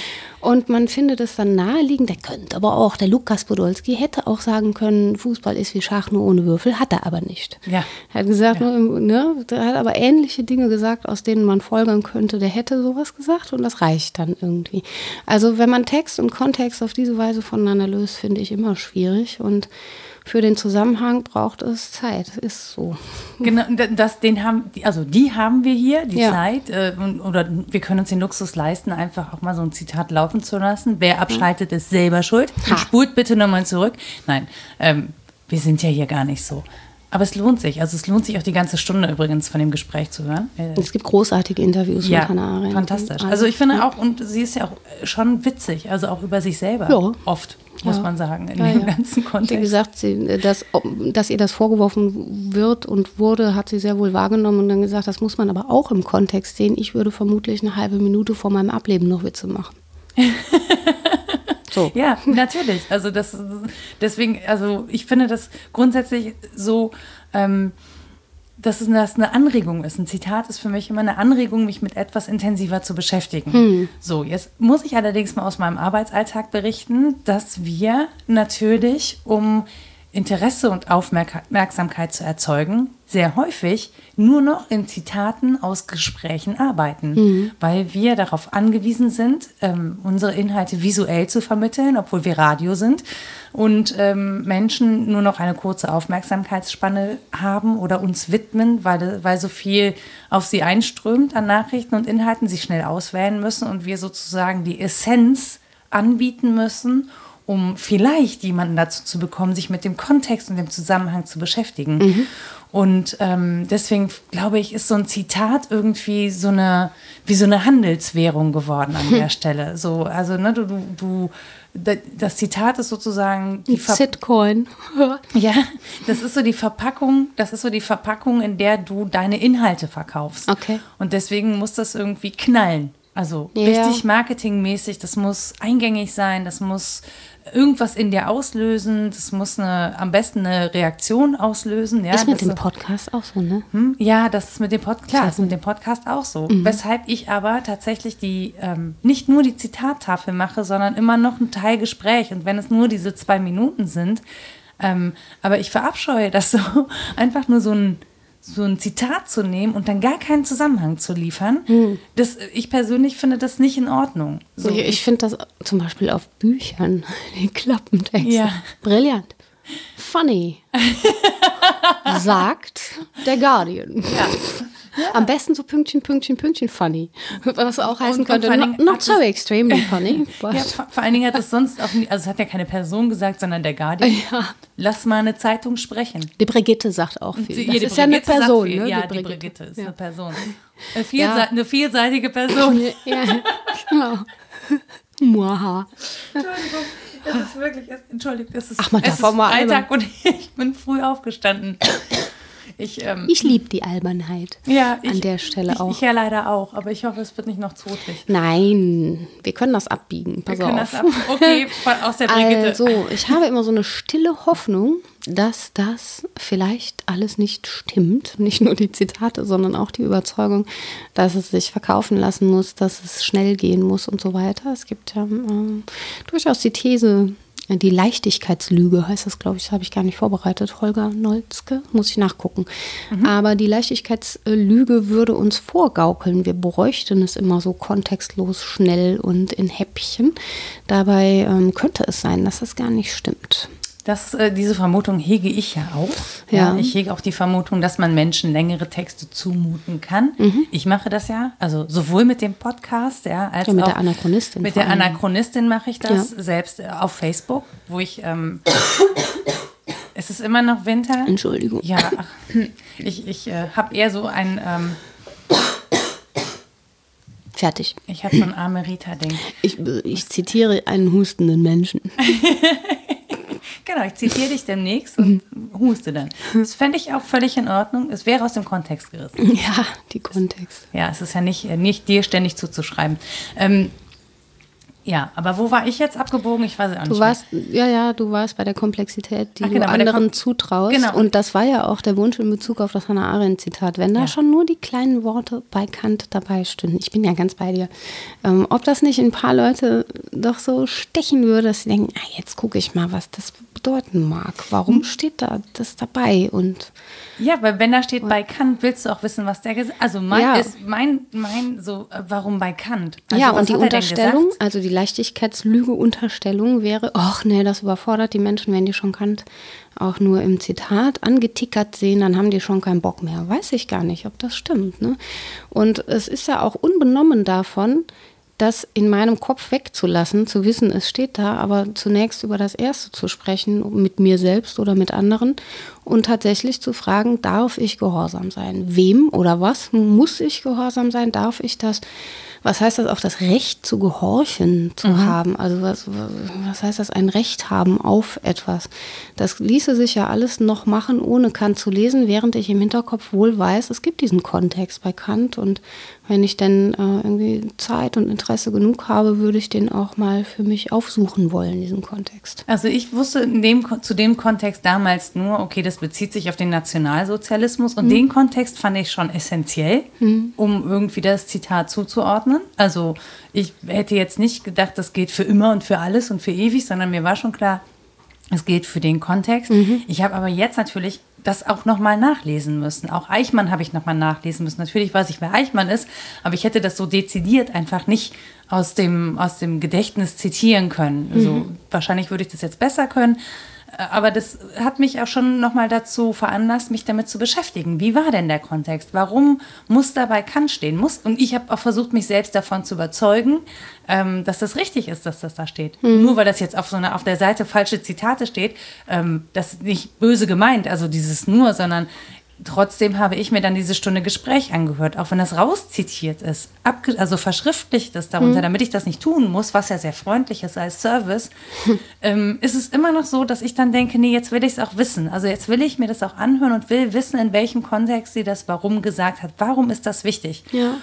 Und man findet es dann naheliegend, der könnte aber auch, der Lukas Podolski hätte auch sagen können, Fußball ist wie Schach nur ohne Würfel, hat er aber nicht. Ja. Er hat gesagt, ne, der hat aber ähnliche Dinge gesagt, aus denen man folgern könnte, der hätte sowas gesagt und das reicht dann irgendwie. Also wenn man Text und Kontext auf diese Weise voneinander löst, finde ich immer schwierig und für den Zusammenhang braucht es Zeit, ist so. Genau, das, den haben, also die haben wir hier, die Ja. Zeit, äh, oder wir können uns den Luxus leisten, einfach auch mal so ein Zitat laufen zu lassen. Wer abschaltet, ist selber schuld. Ha. Spult bitte nochmal zurück. Nein, ähm, wir sind ja hier gar nicht so. Aber es lohnt sich. Also es lohnt sich auch die ganze Stunde übrigens von dem Gespräch zu hören. Äh, Es gibt großartige Interviews ja, mit Hannah Arendt. fantastisch. Alles. Also ich finde auch, und sie ist ja auch schon witzig, also auch über sich selber. Ja. Oft, muss Ja. man sagen, in Ja, dem ganzen Wie Kontext. gesagt, sie, dass, dass ihr das vorgeworfen wird und wurde, hat sie sehr wohl wahrgenommen und dann gesagt, das muss man aber auch im Kontext sehen. Ich würde vermutlich eine halbe Minute vor meinem Ableben noch Witze machen. so. Ja, natürlich. Also das deswegen, also ich finde das grundsätzlich so, ähm, dass es das eine Anregung ist. Ein Zitat ist für mich immer eine Anregung, mich mit etwas intensiver zu beschäftigen. So, jetzt muss ich allerdings mal aus meinem Arbeitsalltag berichten, dass wir natürlich, um Interesse und Aufmerksamkeit zu erzeugen, sehr häufig nur noch in Zitaten aus Gesprächen arbeiten, weil wir darauf angewiesen sind, ähm, unsere Inhalte visuell zu vermitteln, obwohl wir Radio sind und ähm, Menschen nur noch eine kurze Aufmerksamkeitsspanne haben oder uns widmen, weil, weil so viel auf sie einströmt an Nachrichten und Inhalten, sie schnell auswählen müssen und wir sozusagen die Essenz anbieten müssen, um vielleicht jemanden dazu zu bekommen, sich mit dem Kontext und dem Zusammenhang zu beschäftigen. Und ähm, deswegen glaube ich, ist so ein Zitat irgendwie so eine, wie so eine Handelswährung geworden an der Stelle. So, also, ne, du, du, du da- das Zitat ist sozusagen die Ver Zitcoin. ja, das ist so die Verpackung, das ist so die Verpackung, in der du deine Inhalte verkaufst. Okay. Und deswegen muss das irgendwie knallen. Also Ja. richtig marketingmäßig, das muss eingängig sein, das muss irgendwas in dir auslösen, das muss eine, am besten eine Reaktion auslösen. Ja, ist mit dem Podcast auch so, ne? hm? Ja, das ist mit dem Podcast, klar, ist mit dem Podcast auch so. Weshalb ich aber tatsächlich die ähm, nicht nur die Zitattafel mache, sondern immer noch ein Teil Gespräch. Und wenn es nur diese zwei Minuten sind, ähm, aber ich verabscheue das so, einfach nur so ein so ein Zitat zu nehmen und dann gar keinen Zusammenhang zu liefern, das, ich persönlich finde das nicht in Ordnung. So, ich ich finde das zum Beispiel auf Büchern, die Klappentexte. Ja. Brillant. Funny. Sagt der Guardian. Am besten so Pünktchen, Pünktchen, Pünktchen funny. Was auch heißen und könnte, not, so extremely funny. Ja, vor, allen Dingen hat es sonst auch nie, also es hat ja keine Person gesagt, sondern der Guardian. Ja. Lass mal eine Zeitung sprechen. die Brigitte sagt auch viel. Die- Das die ist ja eine Person, ne? Ja, die die Brigitte. Ist eine Person. Eine, vielse Ja. eine vielseitige Person. Ja, genau. Muaha. Entschuldigung, es ist wirklich, es, Entschuldigung, es ist, Ach, man es ist Freitag und ich bin früh aufgestanden. Ich, ähm, Ich liebe die Albernheit. ja, ich, an der Stelle ich, auch. Ich ja leider auch, aber ich hoffe, es wird nicht noch todlich. Nein, wir können das abbiegen. Pass Wir können auf. das ab. Okay, aus der Brigitte. Also, ich habe immer so eine stille Hoffnung, dass das vielleicht alles nicht stimmt. Nicht nur die Zitate, sondern auch die Überzeugung, dass es sich verkaufen lassen muss, dass es schnell gehen muss und so weiter. Es gibt ja ähm, durchaus die These, äh, die Leichtigkeitslüge heißt das, glaube ich, das habe ich gar nicht vorbereitet. Holger Nolzke, muss ich nachgucken. Aber die Leichtigkeitslüge würde uns vorgaukeln. Wir bräuchten es immer so kontextlos, schnell und in Häppchen. Dabei ähm, könnte es sein, dass das gar nicht stimmt. Das, äh, diese Vermutung hege ich ja auch. Ja. Ich hege auch die Vermutung, dass man Menschen längere Texte zumuten kann. Mhm. Ich mache das ja, also sowohl mit dem Podcast, ja, als Ja, mit auch der Anachronistin Mit der allem. Anachronistin mache ich das Ja. selbst äh, auf Facebook, wo ich. Ähm, es ist immer noch Winter. Entschuldigung. Ja, ich, ich äh, habe eher so ein, ähm, Fertig. ich habe so ein arme Rita-Ding. Ich, ich zitiere einen hustenden Menschen. Genau, ich zitiere dich demnächst und huste dann. Das fände ich auch völlig in Ordnung. Es wäre aus dem Kontext gerissen. Ja, die Kontext. Ja, es ist ja nicht, äh, nicht dir ständig zuzuschreiben. Ähm, ja, aber wo war ich jetzt abgebogen? Ich weiß auch nicht. Du warst, ja, ja, du warst bei der Komplexität, die Ach, genau, du anderen zutraust. Genau. Und das war ja auch der Wunsch in Bezug auf das Hannah Arendt-Zitat. Wenn da Ja. schon nur die kleinen Worte bei Kant dabei stünden, ich bin ja ganz bei dir, ähm, ob das nicht ein paar Leute doch so stechen würde, dass sie denken, ah, jetzt gucke ich mal, was das bedeuten mag. Warum Hm. steht da das dabei? Und Ja, weil wenn da steht bei Kant, willst du auch wissen, was der gesagt Also mein Ja. ist mein, mein so, äh, warum bei Kant? Also ja, und die hat er Unterstellung, also die Leichtigkeitslüge-Unterstellung wäre, ach nee, das überfordert die Menschen, wenn die schon Kant auch nur im Zitat angetickert sehen, dann haben die schon keinen Bock mehr. Weiß ich gar nicht, ob das stimmt. Ne? Und es ist ja auch unbenommen davon, das in meinem Kopf wegzulassen, zu wissen, es steht da, aber zunächst über das Erste zu sprechen, mit mir selbst oder mit anderen und tatsächlich zu fragen, darf ich gehorsam sein? Wem oder was muss ich gehorsam sein? Darf ich das? Was heißt das auch, das Recht zu gehorchen zu haben? Also was, was heißt das, ein Recht haben auf etwas? Das ließe sich ja alles noch machen, ohne Kant zu lesen, während ich im Hinterkopf wohl weiß, es gibt diesen Kontext bei Kant und wenn ich denn äh, irgendwie Zeit und Interesse genug habe, würde ich den auch mal für mich aufsuchen wollen, diesen Kontext. Also ich wusste in dem, zu dem Kontext damals nur, okay, das bezieht sich auf den Nationalsozialismus Mhm. und den Kontext fand ich schon essentiell, um irgendwie das Zitat zuzuordnen. Also ich hätte jetzt nicht gedacht, das geht für immer und für alles und für ewig, sondern mir war schon klar, es geht für den Kontext. Mhm. Ich habe aber jetzt natürlich das auch nochmal nachlesen müssen. Auch Eichmann habe ich nochmal nachlesen müssen. Natürlich weiß ich, wer Eichmann ist, aber ich hätte das so dezidiert einfach nicht aus dem, aus dem Gedächtnis zitieren können. Also Mhm. wahrscheinlich würde ich das jetzt besser können. Aber das hat mich auch schon nochmal dazu veranlasst, mich damit zu beschäftigen. Wie war denn der Kontext? Warum muss da bei Kant stehen? Muss, und ich habe auch versucht, mich selbst davon zu überzeugen, ähm, dass das richtig ist, dass das da steht. Nur weil das jetzt auf so einer, auf der Seite falsche Zitate steht, ähm, das ist nicht böse gemeint, also dieses nur, sondern trotzdem habe ich mir dann diese Stunde Gespräch angehört, auch wenn das rauszitiert ist, also verschriftlicht ist darunter, mhm. damit ich das nicht tun muss, was ja sehr freundlich ist als Service, ähm, ist es immer noch so, dass ich dann denke, nee, jetzt will ich es auch wissen. Also jetzt will ich mir das auch anhören und will wissen, in welchem Kontext sie das warum gesagt hat. Warum ist das wichtig? Ja.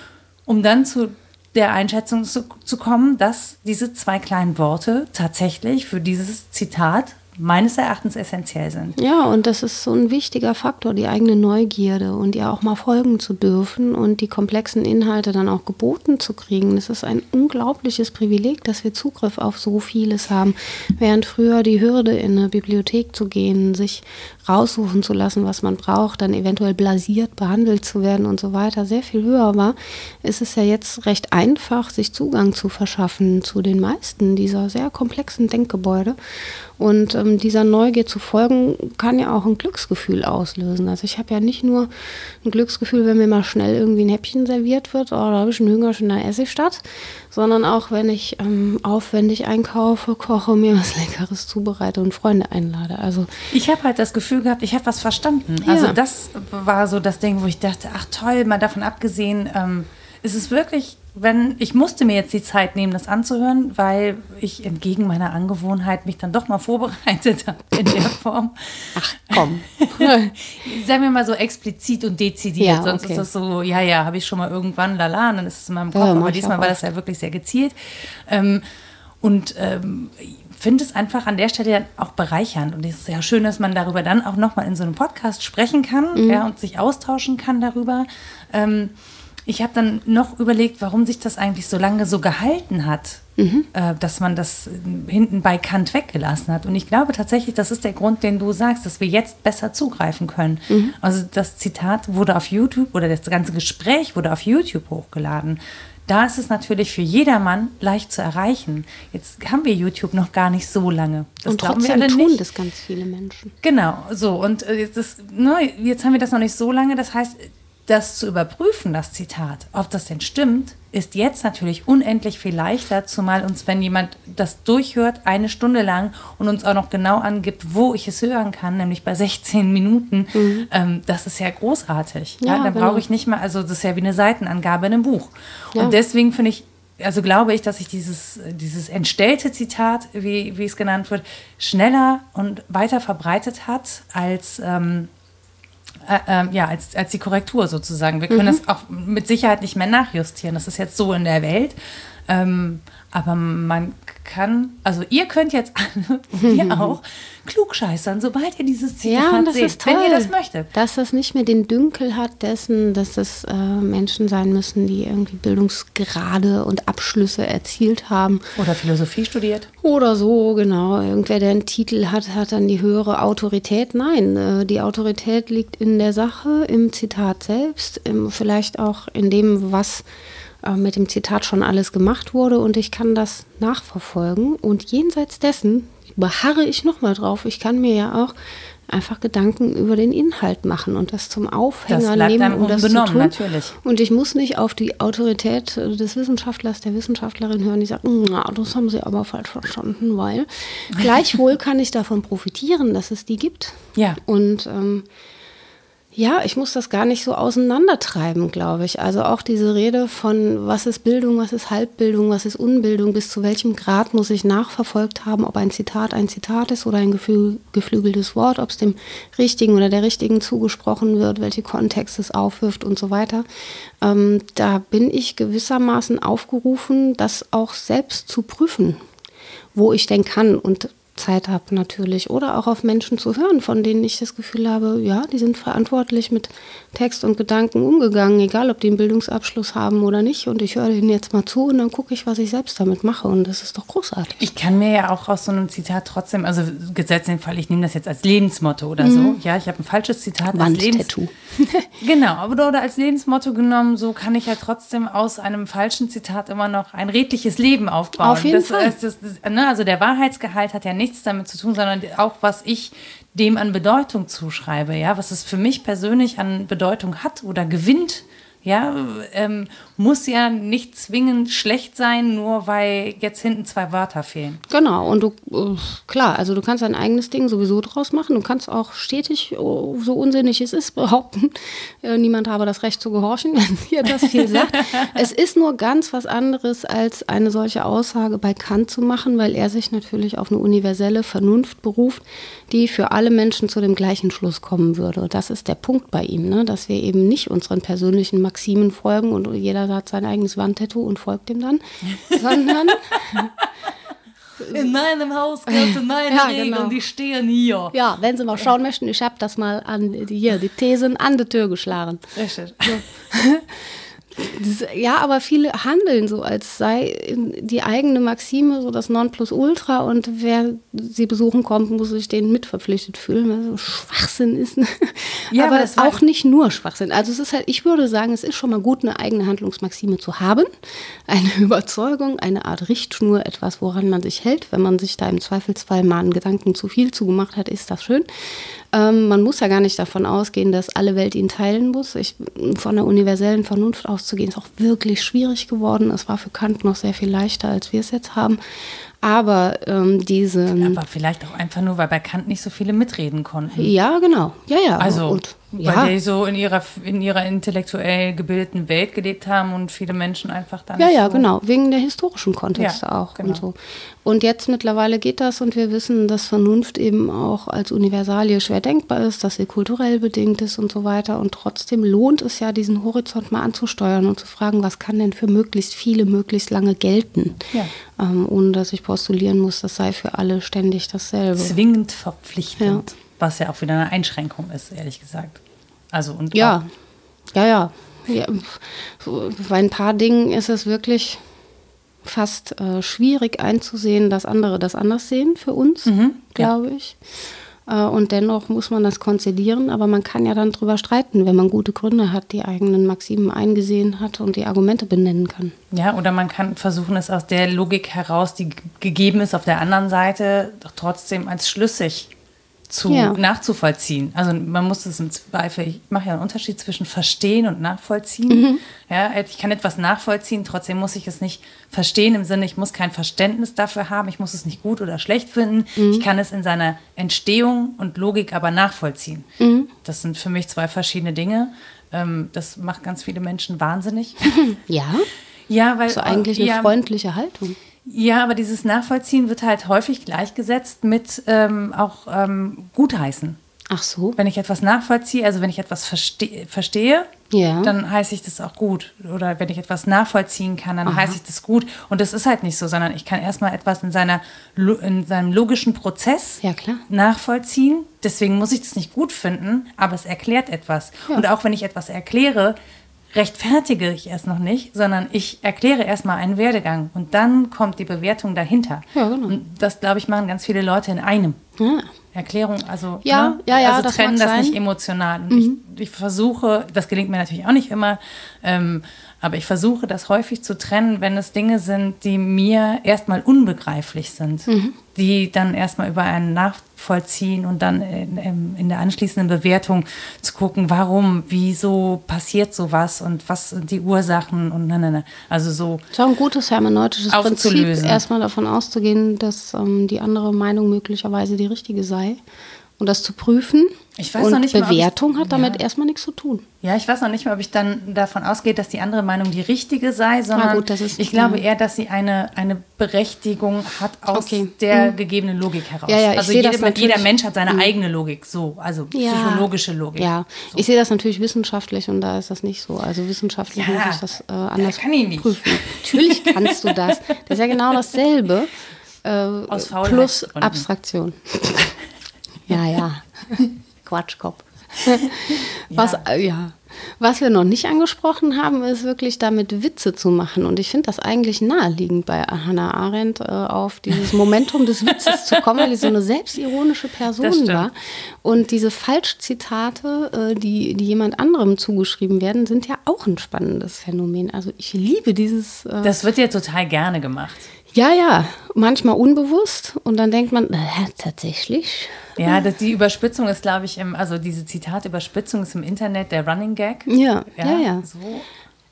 Um dann zu der Einschätzung zu, zu kommen, dass diese zwei kleinen Worte tatsächlich für dieses Zitat meines Erachtens essentiell sind. Ja, und das ist so ein wichtiger Faktor, die eigene Neugierde und ihr auch mal folgen zu dürfen und die komplexen Inhalte dann auch geboten zu kriegen. Das ist ein unglaubliches Privileg, dass wir Zugriff auf so vieles haben. Während früher die Hürde, in eine Bibliothek zu gehen, sich raussuchen zu lassen, was man braucht, dann eventuell blasiert behandelt zu werden und so weiter, sehr viel höher war, ist es ja jetzt recht einfach, sich Zugang zu verschaffen zu den meisten dieser sehr komplexen Denkgebäude. Und ähm, dieser Neugier zu folgen, kann ja auch ein Glücksgefühl auslösen. Also ich habe ja nicht nur ein Glücksgefühl, wenn mir mal schnell irgendwie ein Häppchen serviert wird, oh, da habe ich einen Hunger, schon da esse ich statt, sondern auch wenn ich ähm, aufwendig einkaufe, koche, mir was Leckeres zubereite und Freunde einlade. Also ich habe halt das Gefühl gehabt, ich habe was verstanden. Ja. Also das war so das Ding, wo ich dachte, ach toll, mal davon abgesehen, ähm, ist es wirklich wenn ich musste mir jetzt die Zeit nehmen, das anzuhören, weil ich entgegen meiner Angewohnheit mich dann doch mal vorbereitet habe in der Form. Ach komm. Sagen wir mal so explizit und dezidiert. Ja, Sonst okay. ist das so, ja, ja, habe ich schon mal irgendwann, lala, und dann ist es in meinem Kopf. Ja, aber diesmal war das ja wirklich sehr gezielt. Ähm, und ähm, finde es einfach an der Stelle auch bereichernd. Und es ist ja schön, dass man darüber dann auch nochmal in so einem Podcast sprechen kann mhm. ja, und sich austauschen kann darüber. Ähm, ich habe dann noch überlegt, warum sich das eigentlich so lange so gehalten hat, mhm. äh, dass man das hinten bei Kant weggelassen hat. Und ich glaube tatsächlich, das ist der Grund, den du sagst, dass wir jetzt besser zugreifen können. Mhm. Also das Zitat wurde auf YouTube oder das ganze Gespräch wurde auf YouTube hochgeladen. Da ist es natürlich für jedermann leicht zu erreichen. Jetzt haben wir YouTube noch gar nicht so lange. Das und glauben wir alle tun nicht. das ganz viele Menschen. Genau, so. Und äh, jetzt, ist, ne, jetzt haben wir das noch nicht so lange. Das heißt, das zu überprüfen, das Zitat, ob das denn stimmt, ist jetzt natürlich unendlich viel leichter, zumal uns, wenn jemand das durchhört, eine Stunde lang und uns auch noch genau angibt, wo ich es hören kann, nämlich bei 16 Minuten, mhm. ähm, das ist ja großartig. Ja, ja, da genau. brauche ich nicht mal, also das ist ja wie eine Seitenangabe in einem Buch. Ja. Und deswegen finde ich, also glaube ich, dass sich dieses, dieses entstellte Zitat, wie, wie es genannt wird, schneller und weiter verbreitet hat als ähm, äh, äh, ja, als, als die Korrektur sozusagen. Wir können mhm. das auch mit Sicherheit nicht mehr nachjustieren. Das ist jetzt so in der Welt. Ähm, aber man kann, also ihr könnt jetzt alle, wir auch, klugscheißern, sobald ihr dieses Zitat ja, seht, wenn ihr das möchtet. Dass das nicht mehr den Dünkel hat dessen, dass das äh, Menschen sein müssen, die irgendwie Bildungsgrade und Abschlüsse erzielt haben. Oder Philosophie studiert. Oder so, genau. Irgendwer, der einen Titel hat, hat dann die höhere Autorität. Nein, äh, die Autorität liegt in der Sache, im Zitat selbst, im, vielleicht auch in dem, was äh, mit dem Zitat schon alles gemacht wurde und ich kann das nachverfolgen. Und jenseits dessen beharre ich nochmal drauf. Ich kann mir ja auch einfach Gedanken über den Inhalt machen und das zum Aufhänger das nehmen, um das zu tun. Natürlich. Und ich muss nicht auf die Autorität des Wissenschaftlers, der Wissenschaftlerin hören, die sagt, na, das haben sie aber falsch verstanden, weil gleichwohl kann ich davon profitieren, dass es die gibt. Ja. Und ähm, ja, ich muss das gar nicht so auseinandertreiben, glaube ich. Also auch diese Rede von, was ist Bildung, was ist Halbbildung, was ist Unbildung, bis zu welchem Grad muss ich nachverfolgt haben, ob ein Zitat ein Zitat ist oder ein geflügeltes Wort, ob es dem Richtigen oder der Richtigen zugesprochen wird, welche Kontexte es aufwirft und so weiter. Ähm, da bin ich gewissermaßen aufgerufen, das auch selbst zu prüfen, wo ich denn kann. Und Zeit habe natürlich. Oder auch auf Menschen zu hören, von denen ich das Gefühl habe, ja, die sind verantwortlich mit Text und Gedanken umgegangen, egal ob die einen Bildungsabschluss haben oder nicht. Und ich höre denen jetzt mal zu und dann gucke ich, was ich selbst damit mache. Und das ist doch großartig. Ich kann mir ja auch aus so einem Zitat trotzdem, also gesetzt den Fall, ich nehme das jetzt als Lebensmotto oder mhm. so. Ja, ich habe ein falsches Zitat Lebenstattoo. genau, aber oder als Lebensmotto genommen, so kann ich ja trotzdem aus einem falschen Zitat immer noch ein redliches Leben aufbauen. Auf jeden das, Fall. Das, das, ne, also der Wahrheitsgehalt hat ja nichts damit zu tun, sondern auch was ich dem an Bedeutung zuschreibe, ja, was es für mich persönlich an Bedeutung hat oder gewinnt Ja, ähm, muss ja nicht zwingend schlecht sein, nur weil jetzt hinten zwei Wörter fehlen. Genau, und du, äh, klar, also du kannst dein eigenes Ding sowieso draus machen. Du kannst auch stetig, oh, so unsinnig es ist, behaupten, äh, niemand habe das Recht zu gehorchen, wenn dir das viel sagt. es ist nur ganz was anderes, als eine solche Aussage bei Kant zu machen, weil er sich natürlich auf eine universelle Vernunft beruft, die für alle Menschen zu dem gleichen Schluss kommen würde. Das ist der Punkt bei ihm, ne? dass wir eben nicht unseren persönlichen Maximen folgen und jeder hat sein eigenes Wandtattoo und folgt dem dann, sondern in meinem Haus gelten meine Ja, Regeln, genau. die stehen hier. ja, wenn Sie mal schauen möchten, ich habe das mal an die, hier die Thesen an die Tür geschlagen. Richtig. Das, ja, aber viele handeln so, als sei die eigene Maxime so das Nonplusultra und wer sie besuchen kommt, muss sich denen mitverpflichtet fühlen, weil so Schwachsinn ist. ne? Ja, aber aber das auch nicht nur Schwachsinn. Also es ist halt, ich würde sagen, es ist schon mal gut, eine eigene Handlungsmaxime zu haben, eine Überzeugung, eine Art Richtschnur, etwas, woran man sich hält. Wenn man sich da im Zweifelsfall mal einen Gedanken zu viel zugemacht hat, ist das schön. Ähm, man muss ja gar nicht davon ausgehen, dass alle Welt ihn teilen muss. Ich, von der universellen Vernunft auszugehen, ist auch wirklich schwierig geworden. Es war für Kant noch sehr viel leichter, als wir es jetzt haben. Aber ähm, diese. Aber vielleicht auch einfach nur, weil bei Kant nicht so viele mitreden konnten. Ja, genau. Ja, ja. Also, und, weil ja. die so in ihrer, in ihrer intellektuell gebildeten Welt gelebt haben und viele Menschen einfach dann Ja, ja, so genau. Wegen der historischen Kontexte Ja, auch genau. und so. Und jetzt mittlerweile geht das und wir wissen, dass Vernunft eben auch als Universalie schwer denkbar ist, dass sie kulturell bedingt ist und so weiter. Und trotzdem lohnt es ja, diesen Horizont mal anzusteuern und zu fragen, was kann denn für möglichst viele möglichst lange gelten, Ja. ähm, ohne dass ich postulieren muss, das sei für alle ständig dasselbe. zwingend verpflichtend. Was ja auch wieder eine Einschränkung ist, ehrlich gesagt. Also und Ja, ja, ja. ja bei ein paar Dingen ist es wirklich fast äh, schwierig einzusehen, dass andere das anders sehen für uns, glaube ich. Äh, und dennoch muss man das konzidieren, aber man kann ja dann drüber streiten, wenn man gute Gründe hat, die eigenen Maximen eingesehen hat und die Argumente benennen kann. Ja, oder man kann versuchen, es aus der Logik heraus, die gegeben ist auf der anderen Seite, doch trotzdem als schlüssig zu Ja. nachzuvollziehen. Also man muss es im Zweifel, ich mache ja einen Unterschied zwischen verstehen und nachvollziehen. Mhm. Ja, ich kann etwas nachvollziehen, trotzdem muss ich es nicht verstehen im Sinne, ich muss kein Verständnis dafür haben, ich muss es nicht gut oder schlecht finden. Mhm. Ich kann es in seiner Entstehung und Logik aber nachvollziehen. Mhm. Das sind für mich zwei verschiedene Dinge. Ähm, das macht ganz viele Menschen wahnsinnig. Ja, Ja, weil so eigentlich eine ja, freundliche Haltung. Ja, aber dieses Nachvollziehen wird halt häufig gleichgesetzt mit ähm, auch ähm, Gutheißen. Ach so. Wenn ich etwas nachvollziehe, also wenn ich etwas verste verstehe, Ja. dann heiße ich das auch gut. Oder wenn ich etwas nachvollziehen kann, dann heiße ich das gut. Und das ist halt nicht so, sondern ich kann erstmal etwas in, seiner, in seinem logischen Prozess Ja, klar. nachvollziehen. Deswegen muss ich das nicht gut finden, aber es erklärt etwas. Ja. Und auch wenn ich etwas erkläre, rechtfertige ich es noch nicht, sondern ich erkläre erstmal einen Werdegang und dann kommt die Bewertung dahinter. Ja, genau. Und das, glaube ich, machen ganz viele Leute in einem. Ja. Erklärung, also, Ja, ne? ja, ja, also das trennen das nicht sein. Mhm. emotional. Und ich, ich versuche, das gelingt mir natürlich auch nicht immer, ähm, aber ich versuche das häufig zu trennen, wenn es Dinge sind, die mir erstmal unbegreiflich sind, Mhm. Die dann erstmal über einen nachvollziehen und dann in, in, der anschließenden Bewertung zu gucken, warum, wieso passiert sowas und was sind die Ursachen und ne, ne, ne. Also so, ist auch ein gutes hermeneutisches Prinzip, erstmal davon auszugehen, dass ähm, die andere Meinung möglicherweise die richtige sei und das zu prüfen. Ich weiß und noch nicht mal, ob ich- Bewertung hat damit Ja. erstmal nichts zu tun. Ja, ich weiß noch nicht mal, ob ich dann davon ausgehe, dass die andere Meinung die richtige sei, sondern Ah, gut, das ist- ich glaube eher, dass sie eine, eine Berechtigung hat aus Okay. der gegebenen Logik heraus. Ja, ja, also sehe jeder, Mensch hat seine eigene Logik, so, also psychologische Logik. Ja, So. ich sehe das natürlich wissenschaftlich und da ist das nicht so. Also wissenschaftlich muss ich das äh, anders kann ich nicht. prüfen. Natürlich kannst du das. Das ist ja genau dasselbe. Äh, plus. Abstraktion. ja, ja. Quatschkopf. Was, äh, ja. Was wir noch nicht angesprochen haben, ist wirklich damit Witze zu machen. Und ich finde das eigentlich naheliegend bei Hannah Arendt äh, auf dieses Momentum des Witzes zu kommen, weil sie so eine selbstironische Person war. Und diese Falschzitate, äh, die, die jemand anderem zugeschrieben werden, sind ja auch ein spannendes Phänomen. Also ich liebe dieses. Äh, Das wird ja total gerne gemacht. Ja, ja, manchmal unbewusst und dann denkt man, äh, tatsächlich. Ja, das, die Überspitzung ist, glaube ich, im, also diese Zitat-Überspitzung ist im Internet der Running Gag. Ja, ja, ja. So,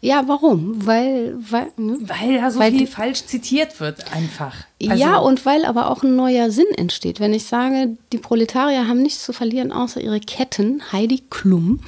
Ja, warum? Weil, weil, ne? weil da so Weil viel die- falsch zitiert wird, einfach. Also, ja, und weil aber auch ein neuer Sinn entsteht. Wenn ich sage, die Proletarier haben nichts zu verlieren außer ihre Ketten, Heidi Klum,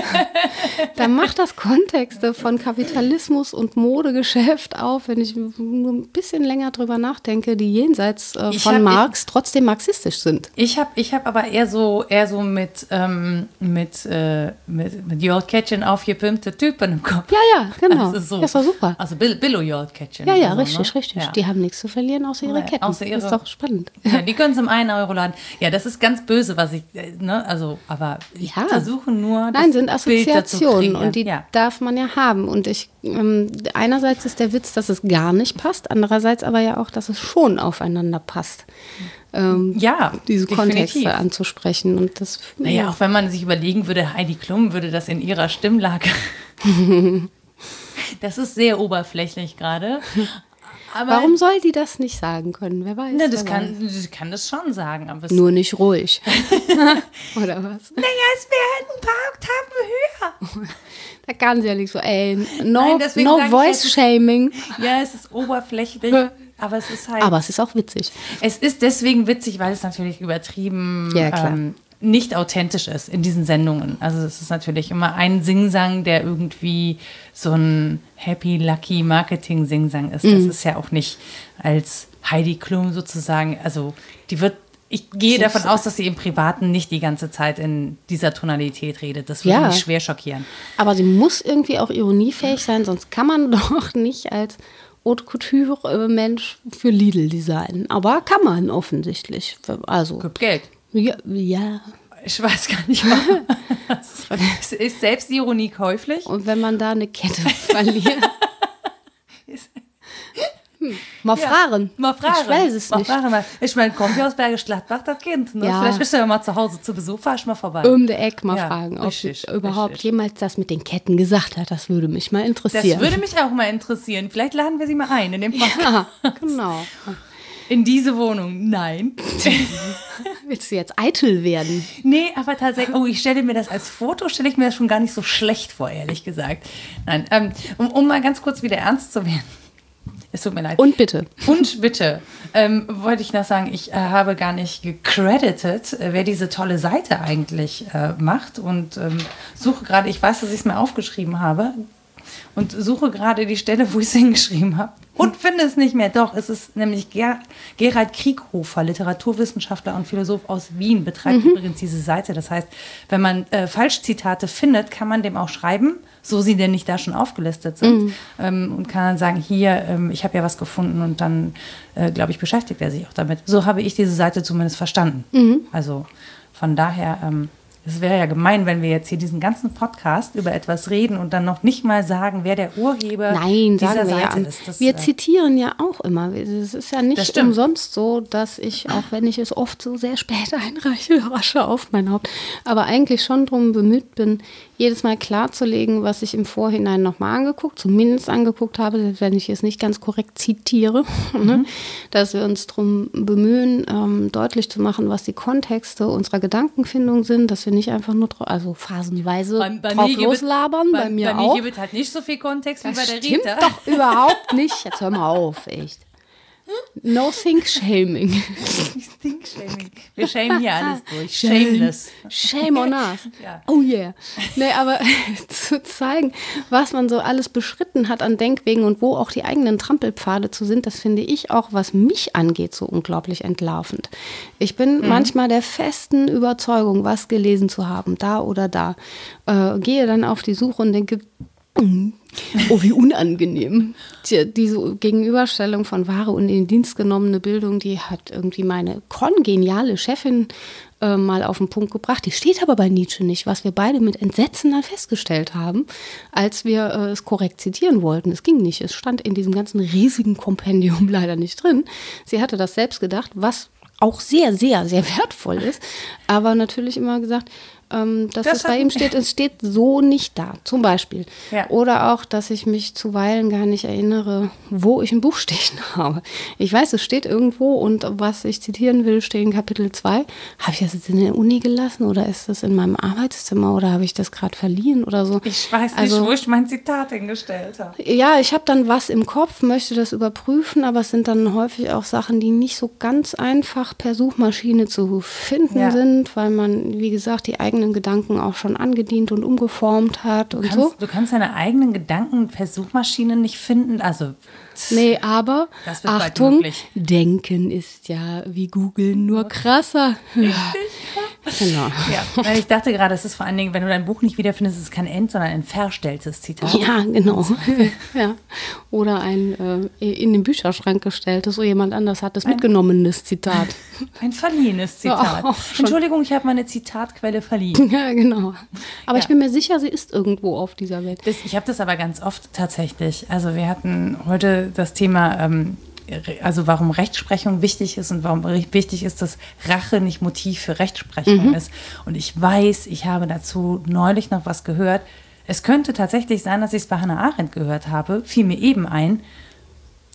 dann macht das Kontexte von Kapitalismus und Modegeschäft auf, wenn ich nur ein bisschen länger drüber nachdenke, die jenseits äh, Ich von hab- Marx trotzdem marxistisch sind. Ich habe ich hab aber eher so, eher so mit, ähm, mit, äh, mit, mit Jolketchen aufgepimpte Typen im Kopf. Ja, ja, genau. Also so. Das war super. Also Bill, Billo Jolketchen. Ja, ja, also, richtig, ne? richtig. Ja. Die haben nichts zu verlieren außer ihre Ja, Ketten. außer ihre- ist doch spannend. Ja, die können es im 1-Euro-Laden. Ja, das ist ganz böse, was ich, äh, ne, also, aber ich Ja. versuche nur, das Nein, sind Assoziationen und die ja. darf man ja haben. Und ich, ähm, einerseits ist der Witz, dass es gar nicht passt, andererseits aber ja auch, dass es schon aufeinander passt. Ähm, Ja, diese definitiv. Kontexte anzusprechen. Und das, Naja, auch wenn man sich überlegen würde, Heidi Klum würde das in ihrer Stimmlage. das ist sehr oberflächlich gerade. Aber Warum soll die das nicht sagen können? Wer weiß. Na, das kann, sie kann das schon sagen, aber. Nur nicht ruhig. Oder was? naja, es wäre halt ein paar Oktaven höher. Da kann sie ja nicht so, ey, no, Nein, no sag ich, voice es ist- shaming. Ja, es ist oberflächlich, aber es ist halt. Aber es ist auch witzig. Es ist deswegen witzig, weil es natürlich übertrieben Ja, klar. ähm, nicht authentisch ist in diesen Sendungen. Also es ist natürlich immer ein Singsang, der irgendwie so ein Happy Lucky Marketing Singsang ist. Mhm. Das ist ja auch nicht als Heidi Klum sozusagen. Also die wird. Ich gehe davon aus, dass sie im Privaten nicht die ganze Zeit in dieser Tonalität redet. Das würde Ja. mich schwer schockieren. Aber sie muss irgendwie auch ironiefähig sein, sonst kann man doch nicht als Haute Couture-Mensch für Lidl designen. Aber kann man offensichtlich. Also, Gibt Geld. Ja, ja. Ich weiß gar nicht warum. ist, Selbstironie käuflich? Und wenn man da eine Kette verliert. Hm. Mal Ja, fragen. Mal fragen. Ich weiß es mal nicht. Fragen. Ich meine, kommt ja aus Bergisch Gladbach, das Kind. Ne? Ja. Vielleicht bist du ja mal zu Hause zu Besuch, fahr ich mal vorbei. Um die Eck mal Ja, fragen, ob richtig, überhaupt richtig. jemals das mit den Ketten gesagt hat. Das würde mich mal das interessieren. würde mich auch mal interessieren. Vielleicht laden wir sie mal ein in, den Podcast. ja, genau. In diese Wohnung. Nein. Willst du jetzt eitel werden? Nee, aber tatsächlich, oh, ich stelle mir das als Foto, stelle ich mir das schon gar nicht so schlecht vor, ehrlich gesagt. Nein, ähm, um, um mal ganz kurz wieder ernst zu werden. Es tut mir leid. Und bitte. Und bitte, ähm, wollte ich noch sagen, ich äh, habe gar nicht gecredited, äh, wer diese tolle Seite eigentlich äh, macht und ähm, suche gerade, ich weiß, dass ich es mir aufgeschrieben habe und suche gerade die Stelle, wo ich es hingeschrieben habe und finde es nicht mehr. Doch, es ist nämlich Ger Gerald Krieghofer, Literaturwissenschaftler und Philosoph aus Wien, betreibt übrigens diese Seite. Das heißt, wenn man äh, Falschzitate findet, kann man dem auch schreiben, so sie denn nicht da schon aufgelistet sind ähm, und kann dann sagen, hier, ähm, ich habe ja was gefunden und dann, äh, glaube ich, beschäftigt er sich auch damit. So habe ich diese Seite zumindest verstanden. Also von daher, ähm, es wäre ja gemein, wenn wir jetzt hier diesen ganzen Podcast über etwas reden und dann noch nicht mal sagen, wer der Urheber Nein, dieser wir ja. Seite ist. Das, wir äh, zitieren ja auch immer. Es ist ja nicht umsonst so, dass ich, auch wenn ich es oft so sehr spät einreiche, rasche auf mein Haupt, aber eigentlich schon darum bemüht bin, jedes Mal klarzulegen, was ich im Vorhinein nochmal angeguckt, zumindest angeguckt habe, selbst wenn ich es nicht ganz korrekt zitiere, Mhm. ne? dass wir uns darum bemühen, ähm, deutlich zu machen, was die Kontexte unserer Gedankenfindung sind, dass wir nicht einfach nur, also phasenweise drauf gibt es- loslabern, bei, mir bei auch. mir gibt es halt nicht so viel Kontext wie Das bei der stimmt Rita. doch überhaupt nicht. Jetzt hör mal auf, echt. No think shaming. Think-Shaming. Wir shamen hier alles durch. Shameless. Shame on us. Ja. Oh yeah. Nee, aber zu zeigen, was man so alles beschritten hat an Denkwegen und wo auch die eigenen Trampelpfade zu sind, das finde ich auch, was mich angeht, so unglaublich entlarvend. Ich bin manchmal der festen Überzeugung, was gelesen zu haben, da oder da. Äh, gehe dann auf die Suche und denke, Oh, wie unangenehm. Tja, diese Gegenüberstellung von wahre und in Dienst genommene Bildung, die hat irgendwie meine kongeniale Chefin äh, mal auf den Punkt gebracht. Die steht aber bei Nietzsche nicht, was wir beide mit Entsetzen dann festgestellt haben, als wir äh, es korrekt zitieren wollten. Es ging nicht. Es stand in diesem ganzen riesigen Kompendium leider nicht drin. Sie hatte das selbst gedacht, was auch sehr, sehr, sehr wertvoll ist. Aber natürlich immer gesagt, ähm, dass Das es bei ihm steht, es steht so nicht da, zum Beispiel. Ja. Oder auch, dass ich mich zuweilen gar nicht erinnere, wo ich ein Buch stehen habe. Ich weiß, es steht irgendwo und was ich zitieren will, steht in Kapitel 2. Habe ich das jetzt in der Uni gelassen oder ist das in meinem Arbeitszimmer oder habe ich das gerade verliehen oder so? Ich weiß nicht, Also- wo ich mein Zitat hingestellt habe. Ja, ich habe dann was im Kopf, möchte das überprüfen, aber es sind dann häufig auch Sachen, die nicht so ganz einfach per Suchmaschine zu finden Ja. sind, weil man, wie gesagt, die eigenen Gedanken auch schon angedient und umgeformt hat und Du so. kannst, du kannst deine eigenen Gedanken per Suchmaschine nicht finden. Also, Nee, aber Achtung. Denken ist ja wie Googeln nur krasser. Ja. Genau. ja. Weil ich dachte gerade, es ist vor allen Dingen, wenn du dein Buch nicht wiederfindest, ist es kein End, sondern ein verstelltes Zitat. Ja, genau. ja. Oder ein äh, in den Bücherschrank gestelltes, so jemand anders hat das mitgenommenes Zitat. Ein verliehenes Zitat. Ja. Entschuldigung, ich habe meine Zitatquelle verliehen. ja, genau. Aber Ja. ich bin mir sicher, sie ist irgendwo auf dieser Welt. Das, ich habe das aber ganz oft tatsächlich. Also wir hatten heute das Thema, ähm, also warum Rechtsprechung wichtig ist und warum wichtig ist, dass Rache nicht Motiv für Rechtsprechung ist. Und ich weiß, ich habe dazu neulich noch was gehört. Es könnte tatsächlich sein, dass ich es bei Hannah Arendt gehört habe, fiel mir eben ein.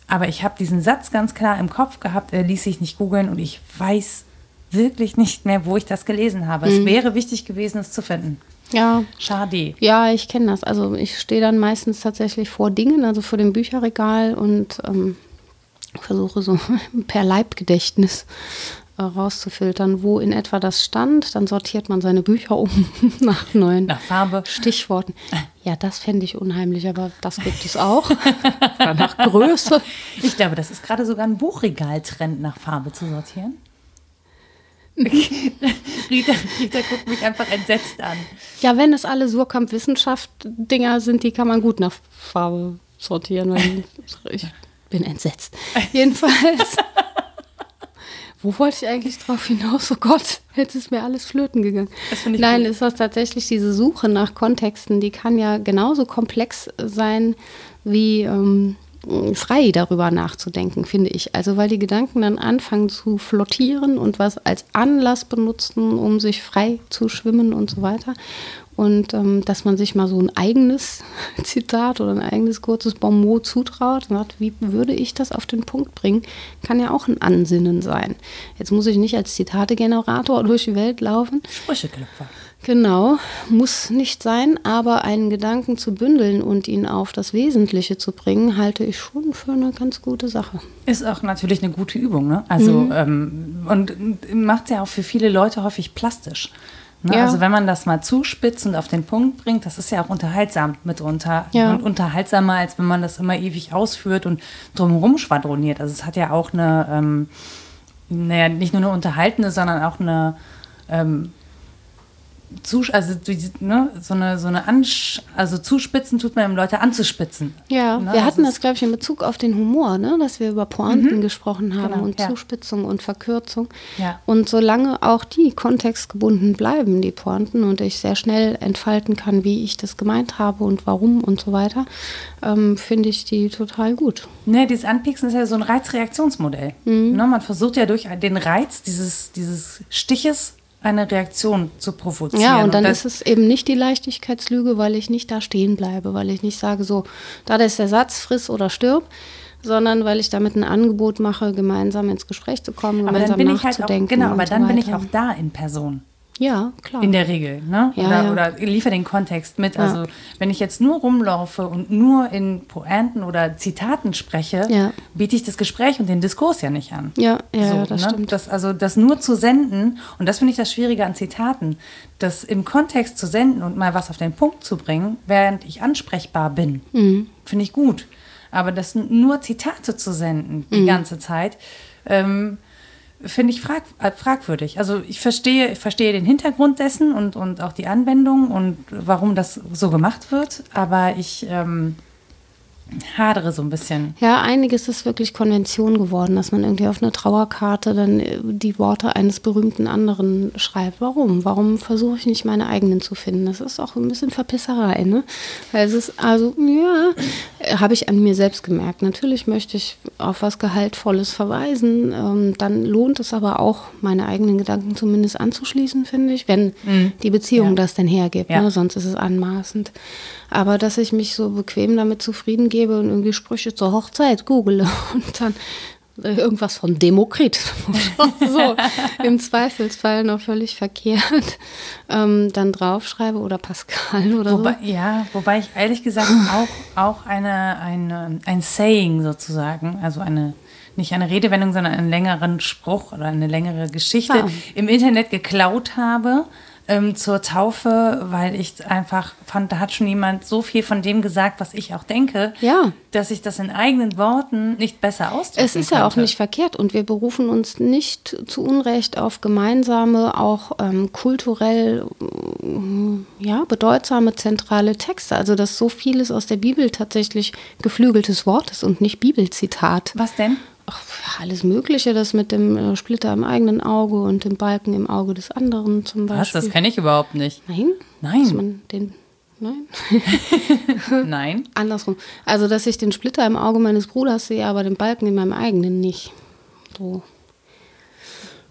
Aber ich habe diesen Satz ganz klar im Kopf gehabt, er ließ sich nicht googeln und ich weiß wirklich nicht mehr, wo ich das gelesen habe. Es wäre wichtig gewesen, es zu finden. Ja. Schade. Ja, ich kenne das. Also ich stehe dann meistens tatsächlich vor Dingen, also vor dem Bücherregal und ähm, versuche so per Leibgedächtnis äh, rauszufiltern, wo in etwa das stand. Dann sortiert man seine Bücher um nach neuen Nach Farbe. Stichworten. Ja, das fände ich unheimlich, aber das gibt es auch. Nach Größe. Ich glaube, das ist gerade sogar ein Buchregaltrend, nach Farbe zu sortieren. Rita, Rita guckt mich einfach entsetzt an. Ja, wenn es alle Surkamp-Wissenschaft-Dinger sind, die kann man gut nach Farbe sortieren. Weil ich bin entsetzt. Jedenfalls. Wo wollte ich eigentlich drauf hinaus? Oh Gott, jetzt ist mir alles flöten gegangen. Nein, gut. ist das tatsächlich diese Suche nach Kontexten, die kann ja genauso komplex sein wie ähm, frei darüber nachzudenken, finde ich. Also weil die Gedanken dann anfangen zu flottieren und was als Anlass benutzen, um sich frei zu schwimmen und so weiter. Und ähm, dass man sich mal so ein eigenes Zitat oder ein eigenes kurzes Bonmot zutraut und sagt, wie würde ich das auf den Punkt bringen, kann ja auch ein Ansinnen sein. Jetzt muss ich nicht als Zitategenerator durch die Welt laufen. Sprücheklopfer. Genau, muss nicht sein, aber einen Gedanken zu bündeln und ihn auf das Wesentliche zu bringen, halte ich schon für eine ganz gute Sache. Ist auch natürlich eine gute Übung, ne? Also, ähm, und macht es ja auch für viele Leute häufig plastisch. Ne? Ja. Also, wenn man das mal zuspitzt und auf den Punkt bringt, das ist ja auch unterhaltsam mitunter. Ja. Und unterhaltsamer, als wenn man das immer ewig ausführt und drumherum schwadroniert. Also, es hat ja auch eine, ähm, naja, nicht nur eine unterhaltende, sondern auch eine, ähm, Zus also ne, so eine, so eine Ansch also zuspitzen tut man, um Leute anzuspitzen. Ja, Ne? wir Also hatten das, glaube ich, in Bezug auf den Humor, ne? dass wir über Pointen gesprochen haben Genau, und ja. Zuspitzung und Verkürzung. Ja. Und solange auch die kontextgebunden bleiben, die Pointen, und ich sehr schnell entfalten kann, wie ich das gemeint habe und warum und so weiter, ähm, finde ich die total gut. Ne, dieses Anpieksen ist ja so ein Reizreaktionsmodell. Mhm. Ne, man versucht ja durch den Reiz dieses, dieses Stiches eine Reaktion zu provozieren. Ja, und dann das, ist es eben nicht die Leichtigkeitslüge, weil ich nicht da stehen bleibe, weil ich nicht sage, so, da ist der Satz, friss oder stirb, sondern weil ich damit ein Angebot mache, gemeinsam ins Gespräch zu kommen, aber gemeinsam dann bin ich halt auch, nachzudenken. genau, aber und dann bin ich auch da in Person. Ja, klar. In der Regel, ne? Ja, oder, ja. oder liefer den Kontext mit. Also, wenn ich jetzt nur rumlaufe und nur in Pointen oder Zitaten spreche, Ja. biete ich das Gespräch und den Diskurs ja nicht an. ja, ja, So, ja, das ne? stimmt. Das, also das nur zu senden, und das finde ich das Schwierige an Zitaten, das im Kontext zu senden und mal was auf den Punkt zu bringen, während ich ansprechbar bin, Mhm. finde ich gut. Aber das nur Zitate zu senden die Mhm. ganze Zeit, ähm, finde ich frag, äh, fragwürdig. Also ich verstehe, ich verstehe den Hintergrund dessen und, und auch die Anwendung und warum das so gemacht wird, aber ich ähm, hadere so ein bisschen. Ja, einiges ist wirklich Konvention geworden, dass man irgendwie auf einer Trauerkarte dann äh, die Worte eines berühmten anderen schreibt. Warum? Warum versuche ich nicht meine eigenen zu finden? Das ist auch ein bisschen Verpisserei, ne? Weil es ist, also, ja, äh, habe ich an mir selbst gemerkt. Natürlich möchte ich auf was Gehaltvolles verweisen. Ähm, dann lohnt es aber auch, meine eigenen Gedanken zumindest anzuschließen, finde ich, wenn die Beziehung Ja. das denn hergibt. Ja. Ne? Sonst ist es anmaßend. Aber dass ich mich so bequem damit zufrieden gebe und irgendwie Sprüche zur Hochzeit google und dann äh, irgendwas von Demokrit, so im Zweifelsfall noch völlig verkehrt, ähm, dann draufschreibe oder Pascal oder Wobei, ja, wobei ich ehrlich gesagt auch, auch eine, eine, ein Saying sozusagen, also eine, nicht eine Redewendung, sondern einen längeren Spruch oder eine längere Geschichte Ah. im Internet geklaut habe ähm, zur Taufe, weil ich einfach fand, da hat schon jemand so viel von dem gesagt, was ich auch denke, Ja. dass ich das in eigenen Worten nicht besser ausdrücken Es ist ja auch könnte. nicht verkehrt und wir berufen uns nicht zu Unrecht auf gemeinsame, auch ähm, kulturell ähm, ja, bedeutsame zentrale Texte. Also dass so vieles aus der Bibel tatsächlich geflügeltes Wort ist und nicht Bibelzitat. Was denn? Ach, alles Mögliche, das mit dem äh, Splitter im eigenen Auge und dem Balken im Auge des anderen zum Was? Beispiel. Das kenne ich überhaupt nicht. Nein? Nein. Dass man den, nein? Nein. Andersrum. Also, dass ich den Splitter im Auge meines Bruders sehe, aber den Balken in meinem eigenen nicht. So.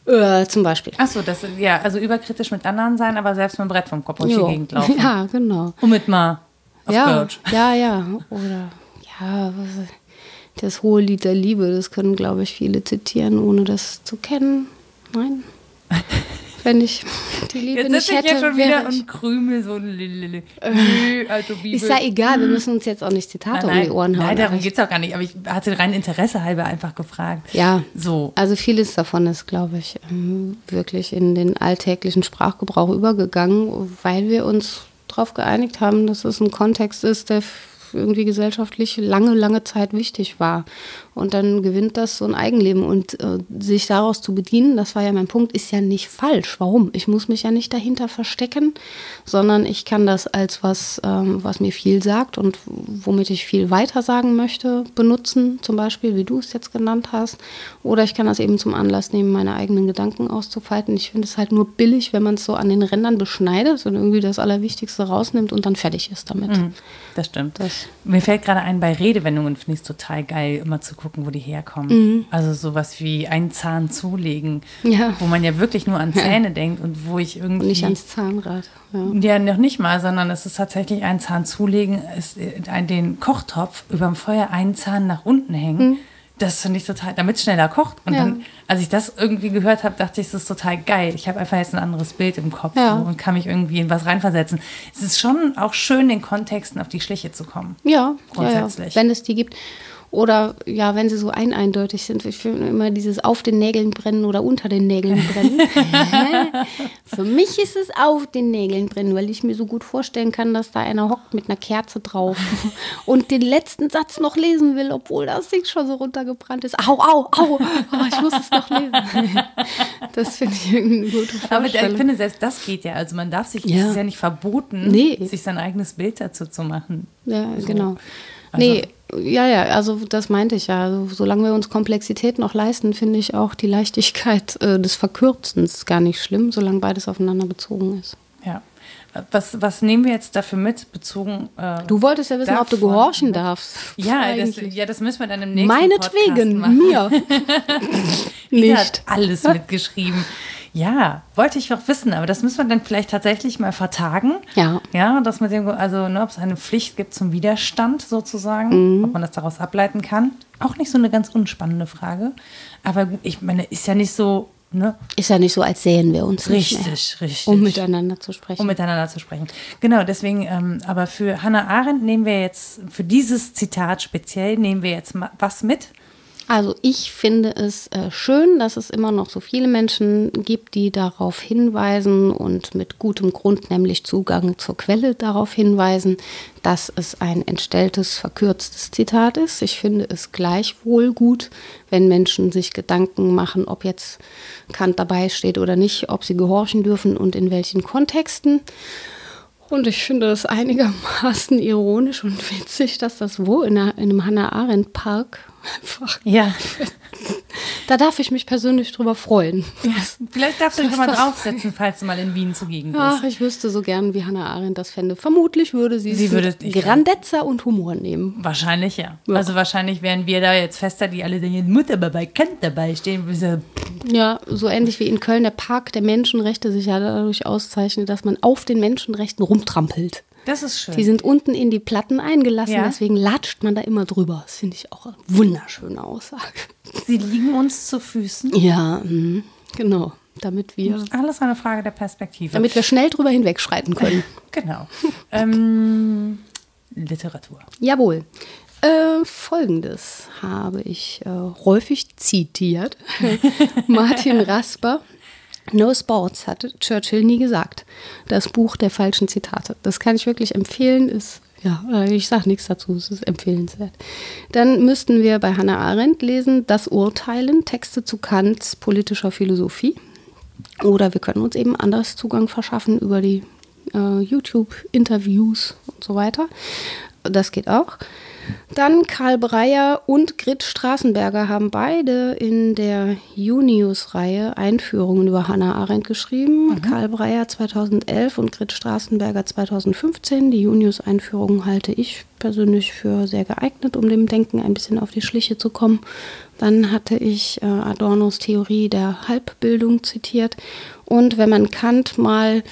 Äh, zum Beispiel. Ach so, das ja, also überkritisch mit anderen sein, aber selbst mit dem Brett vom Kopf durch die. Gegend laufen. Ja, genau. Womit mal auf ja, ja, ja. Oder, ja, was, das hohe Lied der Liebe, das können, glaube ich, viele zitieren, ohne das zu kennen. Nein. Wenn ich die Liebe Jetzt nicht sitze ich hätte, ja schon wieder ich, und krümel so lililili. Nö, also Bibel. Ist ja egal, wir müssen uns jetzt auch nicht Zitate nein, um die Ohren hauen. nein, darum geht es auch gar nicht. Aber ich hatte rein Interesse halber einfach gefragt. Ja, So. Also vieles davon ist, glaube ich, ähm, wirklich in den alltäglichen Sprachgebrauch übergegangen, weil wir uns darauf geeinigt haben, dass es ein Kontext ist, der irgendwie gesellschaftlich lange, lange Zeit wichtig war. Und dann gewinnt das so ein Eigenleben. Und äh, sich daraus zu bedienen, das war ja mein Punkt, ist ja nicht falsch. Warum? Ich muss mich ja nicht dahinter verstecken, sondern ich kann das als was, ähm, was mir viel sagt und womit ich viel weiter sagen möchte, benutzen, zum Beispiel, wie du es jetzt genannt hast. Oder ich kann das eben zum Anlass nehmen, meine eigenen Gedanken auszufalten. Ich finde es halt nur billig, wenn man es so an den Rändern beschneidet und irgendwie das Allerwichtigste rausnimmt und dann fertig ist damit. Das stimmt. Das- Mir fällt gerade ein, bei Redewendungen finde ich es total geil, immer zu gucken, wo die herkommen. Mhm. Also sowas wie einen Zahn zulegen, Ja. wo man ja wirklich nur an Zähne denkt und wo ich irgendwie... Nicht ans Zahnrad. Ja. Ja, noch nicht mal, sondern es ist tatsächlich ein Zahn zulegen, ist äh, ein, den Kochtopf über dem Feuer einen Zahn nach unten hängen. Das finde ich total, damit es schneller kocht. Und Mhm. Ja. dann, als ich das irgendwie gehört habe, dachte ich, das ist total geil. Ich habe einfach jetzt ein anderes Bild im Kopf Ja. und kann mich irgendwie in was reinversetzen. Es ist schon auch schön, den Kontexten auf die Schliche zu kommen. Ja, ja, ja, Grundsätzlich. wenn es die gibt. Oder ja, wenn sie so eineindeutig sind. Ich finde immer dieses auf den Nägeln brennen oder unter den Nägeln brennen. Für mich ist es auf den Nägeln brennen, weil ich mir so gut vorstellen kann, dass da einer hockt mit einer Kerze drauf und den letzten Satz noch lesen will, obwohl das Ding schon so runtergebrannt ist. Au, au, au, oh, ich muss es noch lesen. Das finde ich irgendwie eine gute Aber ich Vorstellung. finde, selbst das geht ja. Also man darf sich, Ja. es ist ja nicht verboten, Nee. sich sein eigenes Bild dazu zu machen. Ja, So. genau. Also- nee, ja, ja, also das meinte ich ja. Also, solange wir uns Komplexität noch leisten, finde ich auch die Leichtigkeit äh, des Verkürzens gar nicht schlimm, solange beides aufeinander bezogen ist. Ja. Was, was nehmen wir jetzt dafür mit, bezogen? Äh, Du wolltest ja wissen, ob du davon- gehorchen darfst. Ja das, ja, das müssen wir dann im nächsten Meinetwegen, Podcast machen. mir. Die hat nicht. alles mitgeschrieben. Ja, wollte ich auch wissen, aber das müssen wir dann vielleicht tatsächlich mal vertagen. Ja. Ja, dass man dem, also ne, ob es eine Pflicht gibt zum Widerstand sozusagen, Mhm. ob man das daraus ableiten kann. Auch nicht so eine ganz unspannende Frage. Aber ich meine, ist ja nicht so, ne? Ist ja nicht so, als sähen wir uns Richtig, nicht mehr, richtig. um miteinander zu sprechen. um miteinander zu sprechen. Genau, deswegen, ähm, aber für Hannah Arendt nehmen wir jetzt, für dieses Zitat speziell, nehmen wir jetzt was mit. Also ich finde es äh, schön, dass es immer noch so viele Menschen gibt, die darauf hinweisen und mit gutem Grund, nämlich Zugang zur Quelle, darauf hinweisen, dass es ein entstelltes, verkürztes Zitat ist. Ich finde es gleichwohl gut, wenn Menschen sich Gedanken machen, ob jetzt Kant dabei steht oder nicht, ob sie gehorchen dürfen und in welchen Kontexten. Und ich finde es einigermaßen ironisch und witzig, dass das wo in, in einem Hannah-Arendt-Park einfach. Ja. Da darf ich mich persönlich drüber freuen. Vielleicht darfst du dich mal draufsetzen, falls du mal in Wien zugegen bist. Ach, ich wüsste so gern, wie Hannah Arendt das fände. Vermutlich würde sie, Sie es würde- mit Grandezza und Humor nehmen. Wahrscheinlich ja. Ja. Also wahrscheinlich wären wir da jetzt fester, die alle denken, Mutter dabei, Kant dabei stehen. Ja, so ähnlich wie in Köln der Park der Menschenrechte sich ja dadurch auszeichnet, dass man auf den Menschenrechten rumtrampelt. Das ist schön. Die sind unten in die Platten eingelassen, Ja. deswegen latscht man da immer drüber. Das finde ich auch eine wunderschöne Aussage. Sie liegen uns zu Füßen. Ja, mhm, genau. Damit wir, Alles eine Frage der Perspektive. damit wir schnell drüber hinwegschreiten können. genau. ähm, Literatur. Jawohl. Äh, Folgendes habe ich äh, häufig zitiert. Martin Rasper. No Sports hatte Churchill nie gesagt. Das Buch der falschen Zitate. Das kann ich wirklich empfehlen. Ist, ja, äh, ich sage nichts dazu, es ist empfehlenswert. Dann müssten wir bei Hannah Arendt lesen Das Urteilen, Texte zu Kants politischer Philosophie. Oder wir können uns eben anderes Zugang verschaffen über die äh, YouTube-Interviews und so weiter. Das geht auch. Dann Karl Breyer und Grit Straßenberger haben beide in der Junius-Reihe Einführungen über Hannah Arendt geschrieben. Karl Breyer 2011 und Grit Straßenberger 2015. Die Junius-Einführung halte ich persönlich für sehr geeignet, um dem Denken ein bisschen auf die Schliche zu kommen. Dann hatte ich äh, Adornos Theorie der Halbbildung zitiert. Und wenn man Kant mal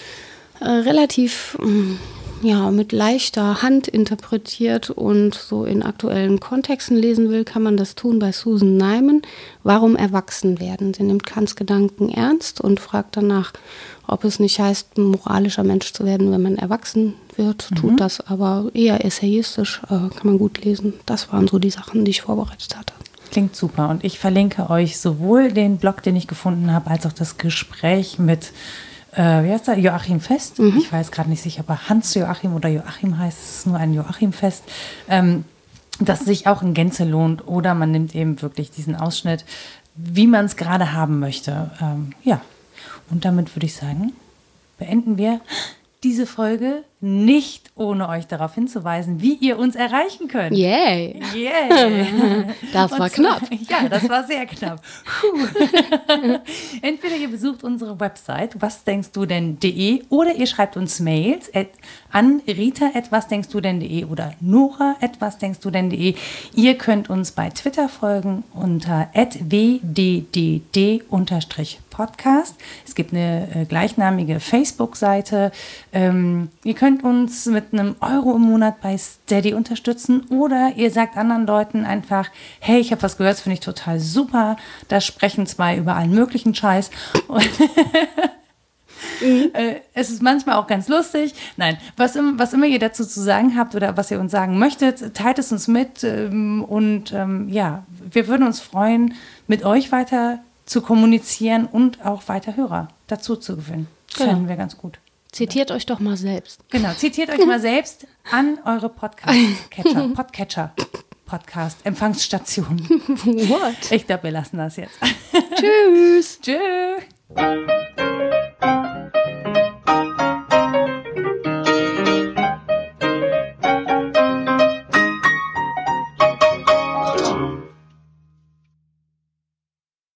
äh, relativ mm, ja, mit leichter Hand interpretiert und so in aktuellen Kontexten lesen will, kann man das tun bei Susan Nyman. Warum erwachsen werden? Sie nimmt Kants Gedanken ernst und fragt danach, ob es nicht heißt, ein moralischer Mensch zu werden, wenn man erwachsen wird. Tut das aber eher essayistisch, äh, kann man gut lesen. Das waren so die Sachen, die ich vorbereitet hatte. Klingt super. Und ich verlinke euch sowohl den Blog, den ich gefunden habe, als auch das Gespräch mit, äh, wie heißt er, Joachim Fest. Ich weiß gerade nicht sicher, ob er Hans Joachim oder Joachim heißt. Es ist nur ein Joachim Fest. Ähm, das sich auch in Gänze lohnt. Oder man nimmt eben wirklich diesen Ausschnitt, wie man es gerade haben möchte. Ähm, ja. Und damit würde ich sagen, beenden wir diese Folge nicht ohne euch darauf hinzuweisen, wie ihr uns erreichen könnt. Yay! Yeah. Das Und war zwar- knapp. Ja, das war sehr knapp. Entweder ihr besucht unsere Website wasdenkstdu denn.de oder ihr schreibt uns Mails an rita@wasdenkstdu denn.de oder nora@wasdenkstdu denn.de. Ihr könnt uns bei Twitter folgen unter wddd-podcast. Es gibt eine äh, gleichnamige Facebook-Seite. Ähm, ihr könnt uns mit einem Euro im Monat bei Steady unterstützen oder ihr sagt anderen Leuten einfach, hey, ich habe was gehört, das finde ich total super. Da sprechen zwei über allen möglichen Scheiß. Und äh, es ist manchmal auch ganz lustig. Nein, was, im, was immer ihr dazu zu sagen habt oder was ihr uns sagen möchtet, teilt es uns mit. Ähm, und ähm, ja, wir würden uns freuen, mit euch weiter zu kommunizieren und auch weiter Hörer dazu zu gewinnen. Das Genau. fänden wir ganz gut. Zitiert euch doch mal selbst. Genau, zitiert euch mal selbst an eure Podcast-Catcher, Podcatcher, Podcast-Empfangsstation. What? Ich glaube, wir lassen das jetzt. Tschüss. Tschüss.